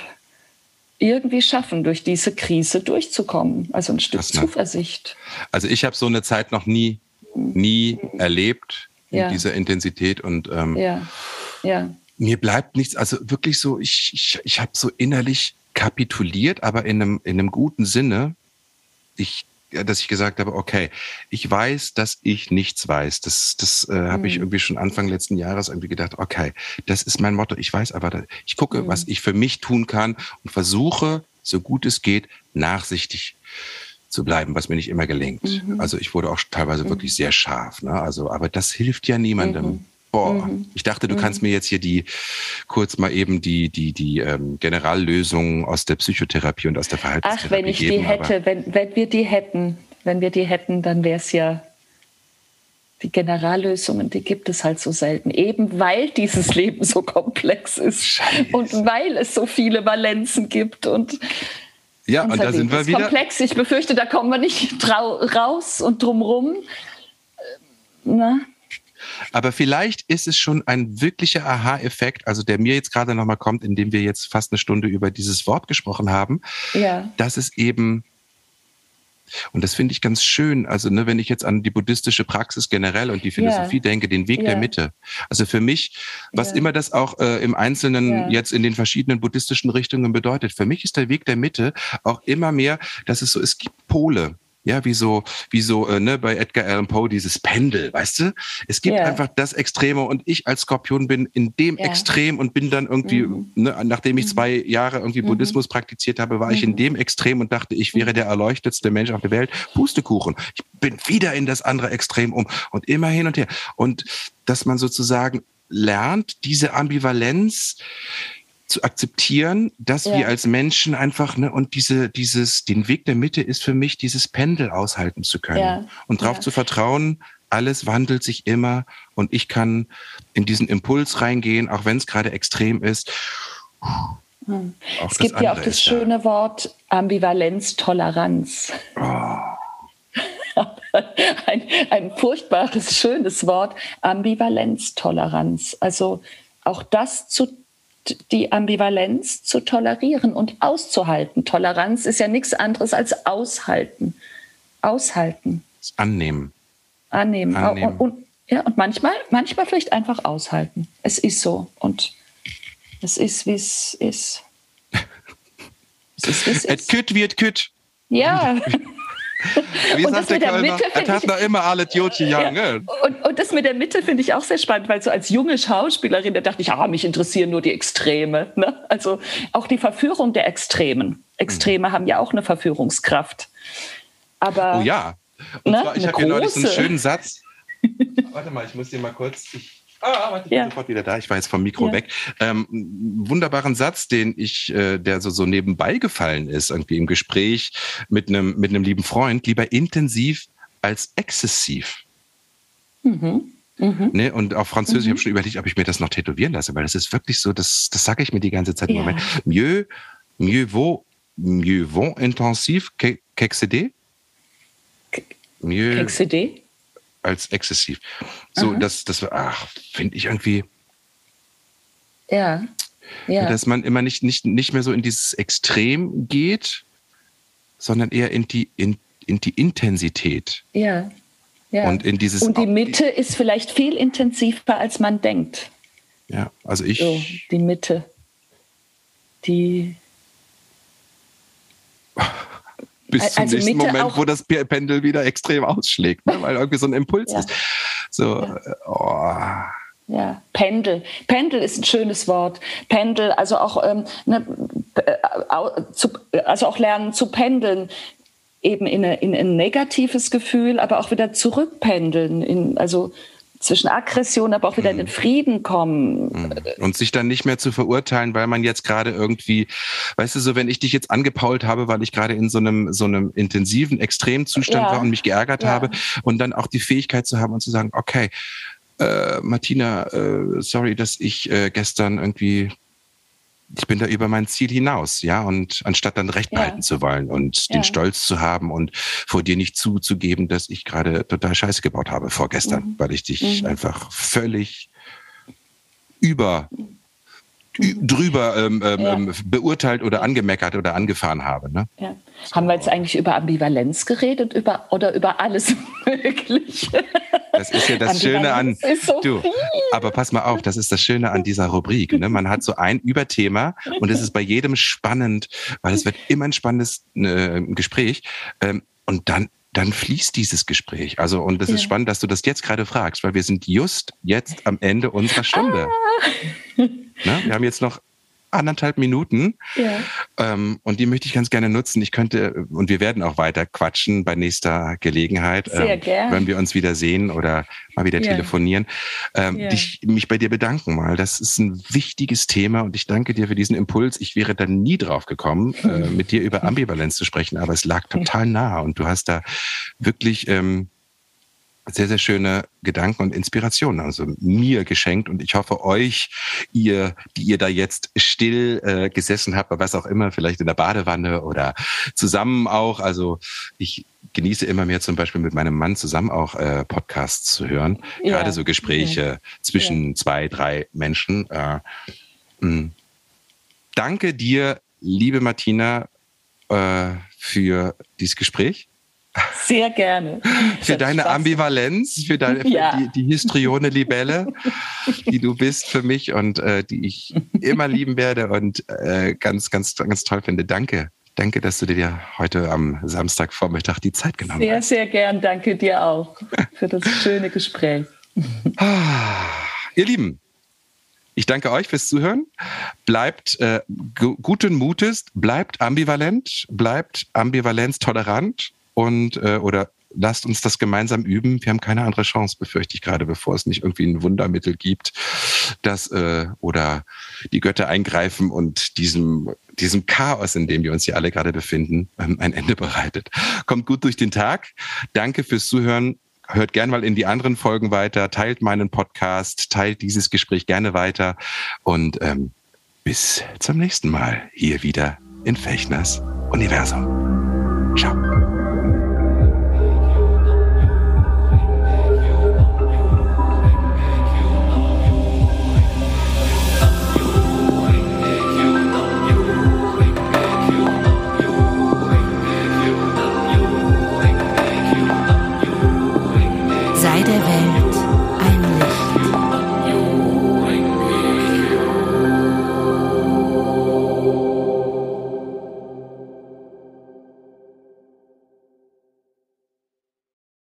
irgendwie schaffen, durch diese Krise durchzukommen. Also ein Stück? Zuversicht. Also ich habe so eine Zeit noch nie nie erlebt ja. in dieser Intensität und ähm, ja. Ja. mir bleibt nichts, also wirklich so, ich, ich, ich habe so innerlich kapituliert, aber in einem, in einem guten Sinne. Ich dass ich gesagt habe, okay, ich weiß, dass ich nichts weiß. Das, das äh, habe mhm. ich irgendwie schon Anfang letzten Jahres irgendwie gedacht, okay, das ist mein Motto. Ich weiß aber, ich gucke, mhm. was ich für mich tun kann und versuche, so gut es geht, nachsichtig zu bleiben, was mir nicht immer gelingt. Mhm. Also ich wurde auch teilweise mhm. wirklich sehr scharf. Ne? Also, aber das hilft ja niemandem. Mhm. Boah, mhm. ich dachte, du kannst mhm. mir jetzt hier die kurz mal eben die die die ähm, Generallösung aus der Psychotherapie und aus der Verhaltenstherapie Ach, wenn ich geben, die hätte, wenn wenn wir die hätten, wenn wir die hätten, dann wäre es ja die Generallösungen, die gibt es halt so selten, eben weil dieses Leben so komplex ist Scheiße. und weil es so viele Valenzen gibt und ja, und da sind wir wieder. komplex. Ich befürchte, da kommen wir nicht raus und drumrum. Na? Aber vielleicht ist es schon ein wirklicher Aha-Effekt, also der mir jetzt gerade nochmal kommt, indem wir jetzt fast eine Stunde über dieses Wort gesprochen haben, ja. dass es eben Und das finde ich ganz schön. Also, ne, wenn ich jetzt an die buddhistische Praxis generell und die Philosophie ja. denke, den Weg ja. der Mitte. Also für mich, was ja. immer das auch äh, im Einzelnen jetzt in den verschiedenen buddhistischen Richtungen bedeutet, für mich ist der Weg der Mitte auch immer mehr, dass es so, es gibt Pole. Ja, wie so, wie so, äh, ne, bei Edgar Allan Poe dieses Pendel, weißt du? Es gibt yeah. einfach das Extreme und ich als Skorpion bin in dem yeah. Extrem und bin dann irgendwie, mhm. ne, nachdem ich mhm. zwei Jahre irgendwie mhm. Buddhismus praktiziert habe, war mhm. ich in mhm. dem Extrem und dachte, ich wäre der erleuchtetste Mensch auf der Welt. Pustekuchen. Ich bin wieder in das andere Extrem um und immer hin und her. Und dass man sozusagen lernt, diese Ambivalenz zu akzeptieren, dass ja. wir als Menschen einfach, ne, und diese, dieses, den Weg der Mitte ist für mich, dieses Pendel aushalten zu können ja. und darauf ja. zu vertrauen, alles wandelt sich immer und ich kann in diesen Impuls reingehen, auch wenn es gerade extrem ist. Hm. Es gibt ja auch das schöne da. Wort Ambivalenz, Toleranz. Oh. ein, ein furchtbares, schönes Wort, Ambivalenz, Toleranz. Also auch das zu die Ambivalenz zu tolerieren und auszuhalten. Toleranz ist ja nichts anderes als aushalten. Aushalten. Annehmen. Annehmen. Annehmen. Und, und, ja, und manchmal, manchmal vielleicht einfach aushalten. Es ist so. Und es ist, wie es ist. Es ist, wie es ist. Et kütt wird kütt. Ja. Wie sagt der Kölner? Er hat noch immer alle Jotje ja. und, und das mit der Mitte finde ich auch sehr spannend, weil so als junge Schauspielerin, da dachte ich, ah, mich interessieren nur die Extreme. Ne? Also auch die Verführung der Extremen. Extreme mhm. haben ja auch eine Verführungskraft. Aber, oh ja. Und ne? zwar, ich habe hier neulich so einen schönen Satz. Warte mal, ich muss dir mal kurz. Ich Ah, warte, ich bin ja. sofort wieder da. Ich war jetzt vom Mikro ja. weg. Ähm, wunderbaren Satz, den ich, äh, der so, so nebenbei gefallen ist, irgendwie im Gespräch mit einem, mit einem lieben Freund, lieber intensiv als exzessiv. Mhm. Mhm. Ne? Und auf Französisch mhm. habe ich schon überlegt, ob ich mir das noch tätowieren lasse, weil das ist wirklich so, das, das sage ich mir die ganze Zeit im Moment. Mieux, mieux vaut, mieux vaut intensif qu'excédé. Mieux. Qu'excédé? Als exzessiv. So, Aha. das, das, ach, finde ich irgendwie. Ja. ja. Dass man immer nicht, nicht, nicht mehr so in dieses Extrem geht, sondern eher in die, in, in die Intensität. Ja. ja. Und in dieses. Und die Mitte ist vielleicht viel intensiver, als man denkt. Ja, also ich. So, die Mitte. Die. Bis zum also nächsten Mitte Moment, wo das Pendel wieder extrem ausschlägt, ne? weil irgendwie so ein Impuls ja. ist. So, ja. Äh, oh. Ja, Pendel. Pendel ist ein schönes Wort. Pendel, also auch, ähm, ne, äh, also auch lernen zu pendeln, eben in, eine, in ein negatives Gefühl, aber auch wieder zurückpendeln. In, also zwischen Aggression, aber auch wieder in den mhm. Frieden kommen. Mhm. Und sich dann nicht mehr zu verurteilen, weil man jetzt gerade irgendwie, weißt du, so wenn ich dich jetzt angepault habe, weil ich gerade in so einem so einem intensiven Extremzustand ja. war und mich geärgert ja. habe und dann auch die Fähigkeit zu haben und zu sagen, okay, äh, Martina, äh, sorry, dass ich äh, gestern irgendwie ich bin da über mein Ziel hinaus, ja, und anstatt dann Recht behalten ja. zu wollen und ja. den Stolz zu haben und vor dir nicht zuzugeben, dass ich gerade total Scheiße gebaut habe vorgestern, mhm. weil ich dich mhm. einfach völlig über drüber ähm, ähm, ja. Ähm, beurteilt oder angemeckert oder angefahren habe. Ne? Ja. Haben wir jetzt eigentlich über Ambivalenz geredet über, oder über alles Mögliche? Das ist ja das Schöne an. So du, aber pass mal auf, das ist das Schöne an dieser Rubrik. Ne? Man hat so ein Überthema und es ist bei jedem spannend, weil es wird immer ein spannendes äh, Gespräch. Ähm, und dann dann fließt dieses Gespräch. Also, und das ja. ist spannend, dass du das jetzt gerade fragst, weil wir sind just jetzt am Ende unserer Stunde. Ah. Ne? Wir haben jetzt noch anderthalb Minuten. Ja. Ähm, und die möchte ich ganz gerne nutzen. Ich könnte, und wir werden auch weiter quatschen bei nächster Gelegenheit, Sehr ähm, wenn wir uns wieder sehen oder mal wieder ja. telefonieren. Ähm, ja. dich, mich bei dir bedanken mal. Das ist ein wichtiges Thema und ich danke dir für diesen Impuls. Ich wäre da nie drauf gekommen, äh, mit dir über Ambivalenz zu sprechen, aber es lag total nah und du hast da wirklich ähm, sehr, sehr schöne Gedanken und Inspirationen, also mir geschenkt und ich hoffe euch, ihr, die ihr da jetzt still äh, gesessen habt, was auch immer, vielleicht in der Badewanne oder zusammen auch. Also ich genieße immer mehr zum Beispiel mit meinem Mann zusammen auch äh, Podcasts zu hören, ja. gerade so Gespräche ja. zwischen ja. zwei, drei Menschen. Äh, hm. danke dir, liebe Martina, äh, für dieses Gespräch. Sehr gerne. Für deine Spaß. Ambivalenz, für deine ja. für die, die Histrione Libelle, die du bist für mich und äh, die ich immer lieben werde und äh, ganz, ganz, ganz toll finde. Danke. Danke, dass du dir heute am Samstagvormittag die Zeit genommen sehr, hast. Sehr, sehr gern. Danke dir auch für das schöne Gespräch. Ah, ihr Lieben, ich danke euch fürs Zuhören. Bleibt äh, guten Mutes, bleibt ambivalent, bleibt ambivalenztolerant und äh, oder lasst uns das gemeinsam üben. Wir haben keine andere Chance, befürchte ich gerade, bevor es nicht irgendwie ein Wundermittel gibt, das äh, oder die Götter eingreifen und diesem diesem Chaos, in dem wir uns hier alle gerade befinden, ähm, ein Ende bereitet. Kommt gut durch den Tag. Danke fürs Zuhören. Hört gern mal in die anderen Folgen weiter, teilt meinen Podcast, teilt dieses Gespräch gerne weiter und ähm, bis zum nächsten Mal hier wieder in Fechners Universum. Ciao. Sei Welt.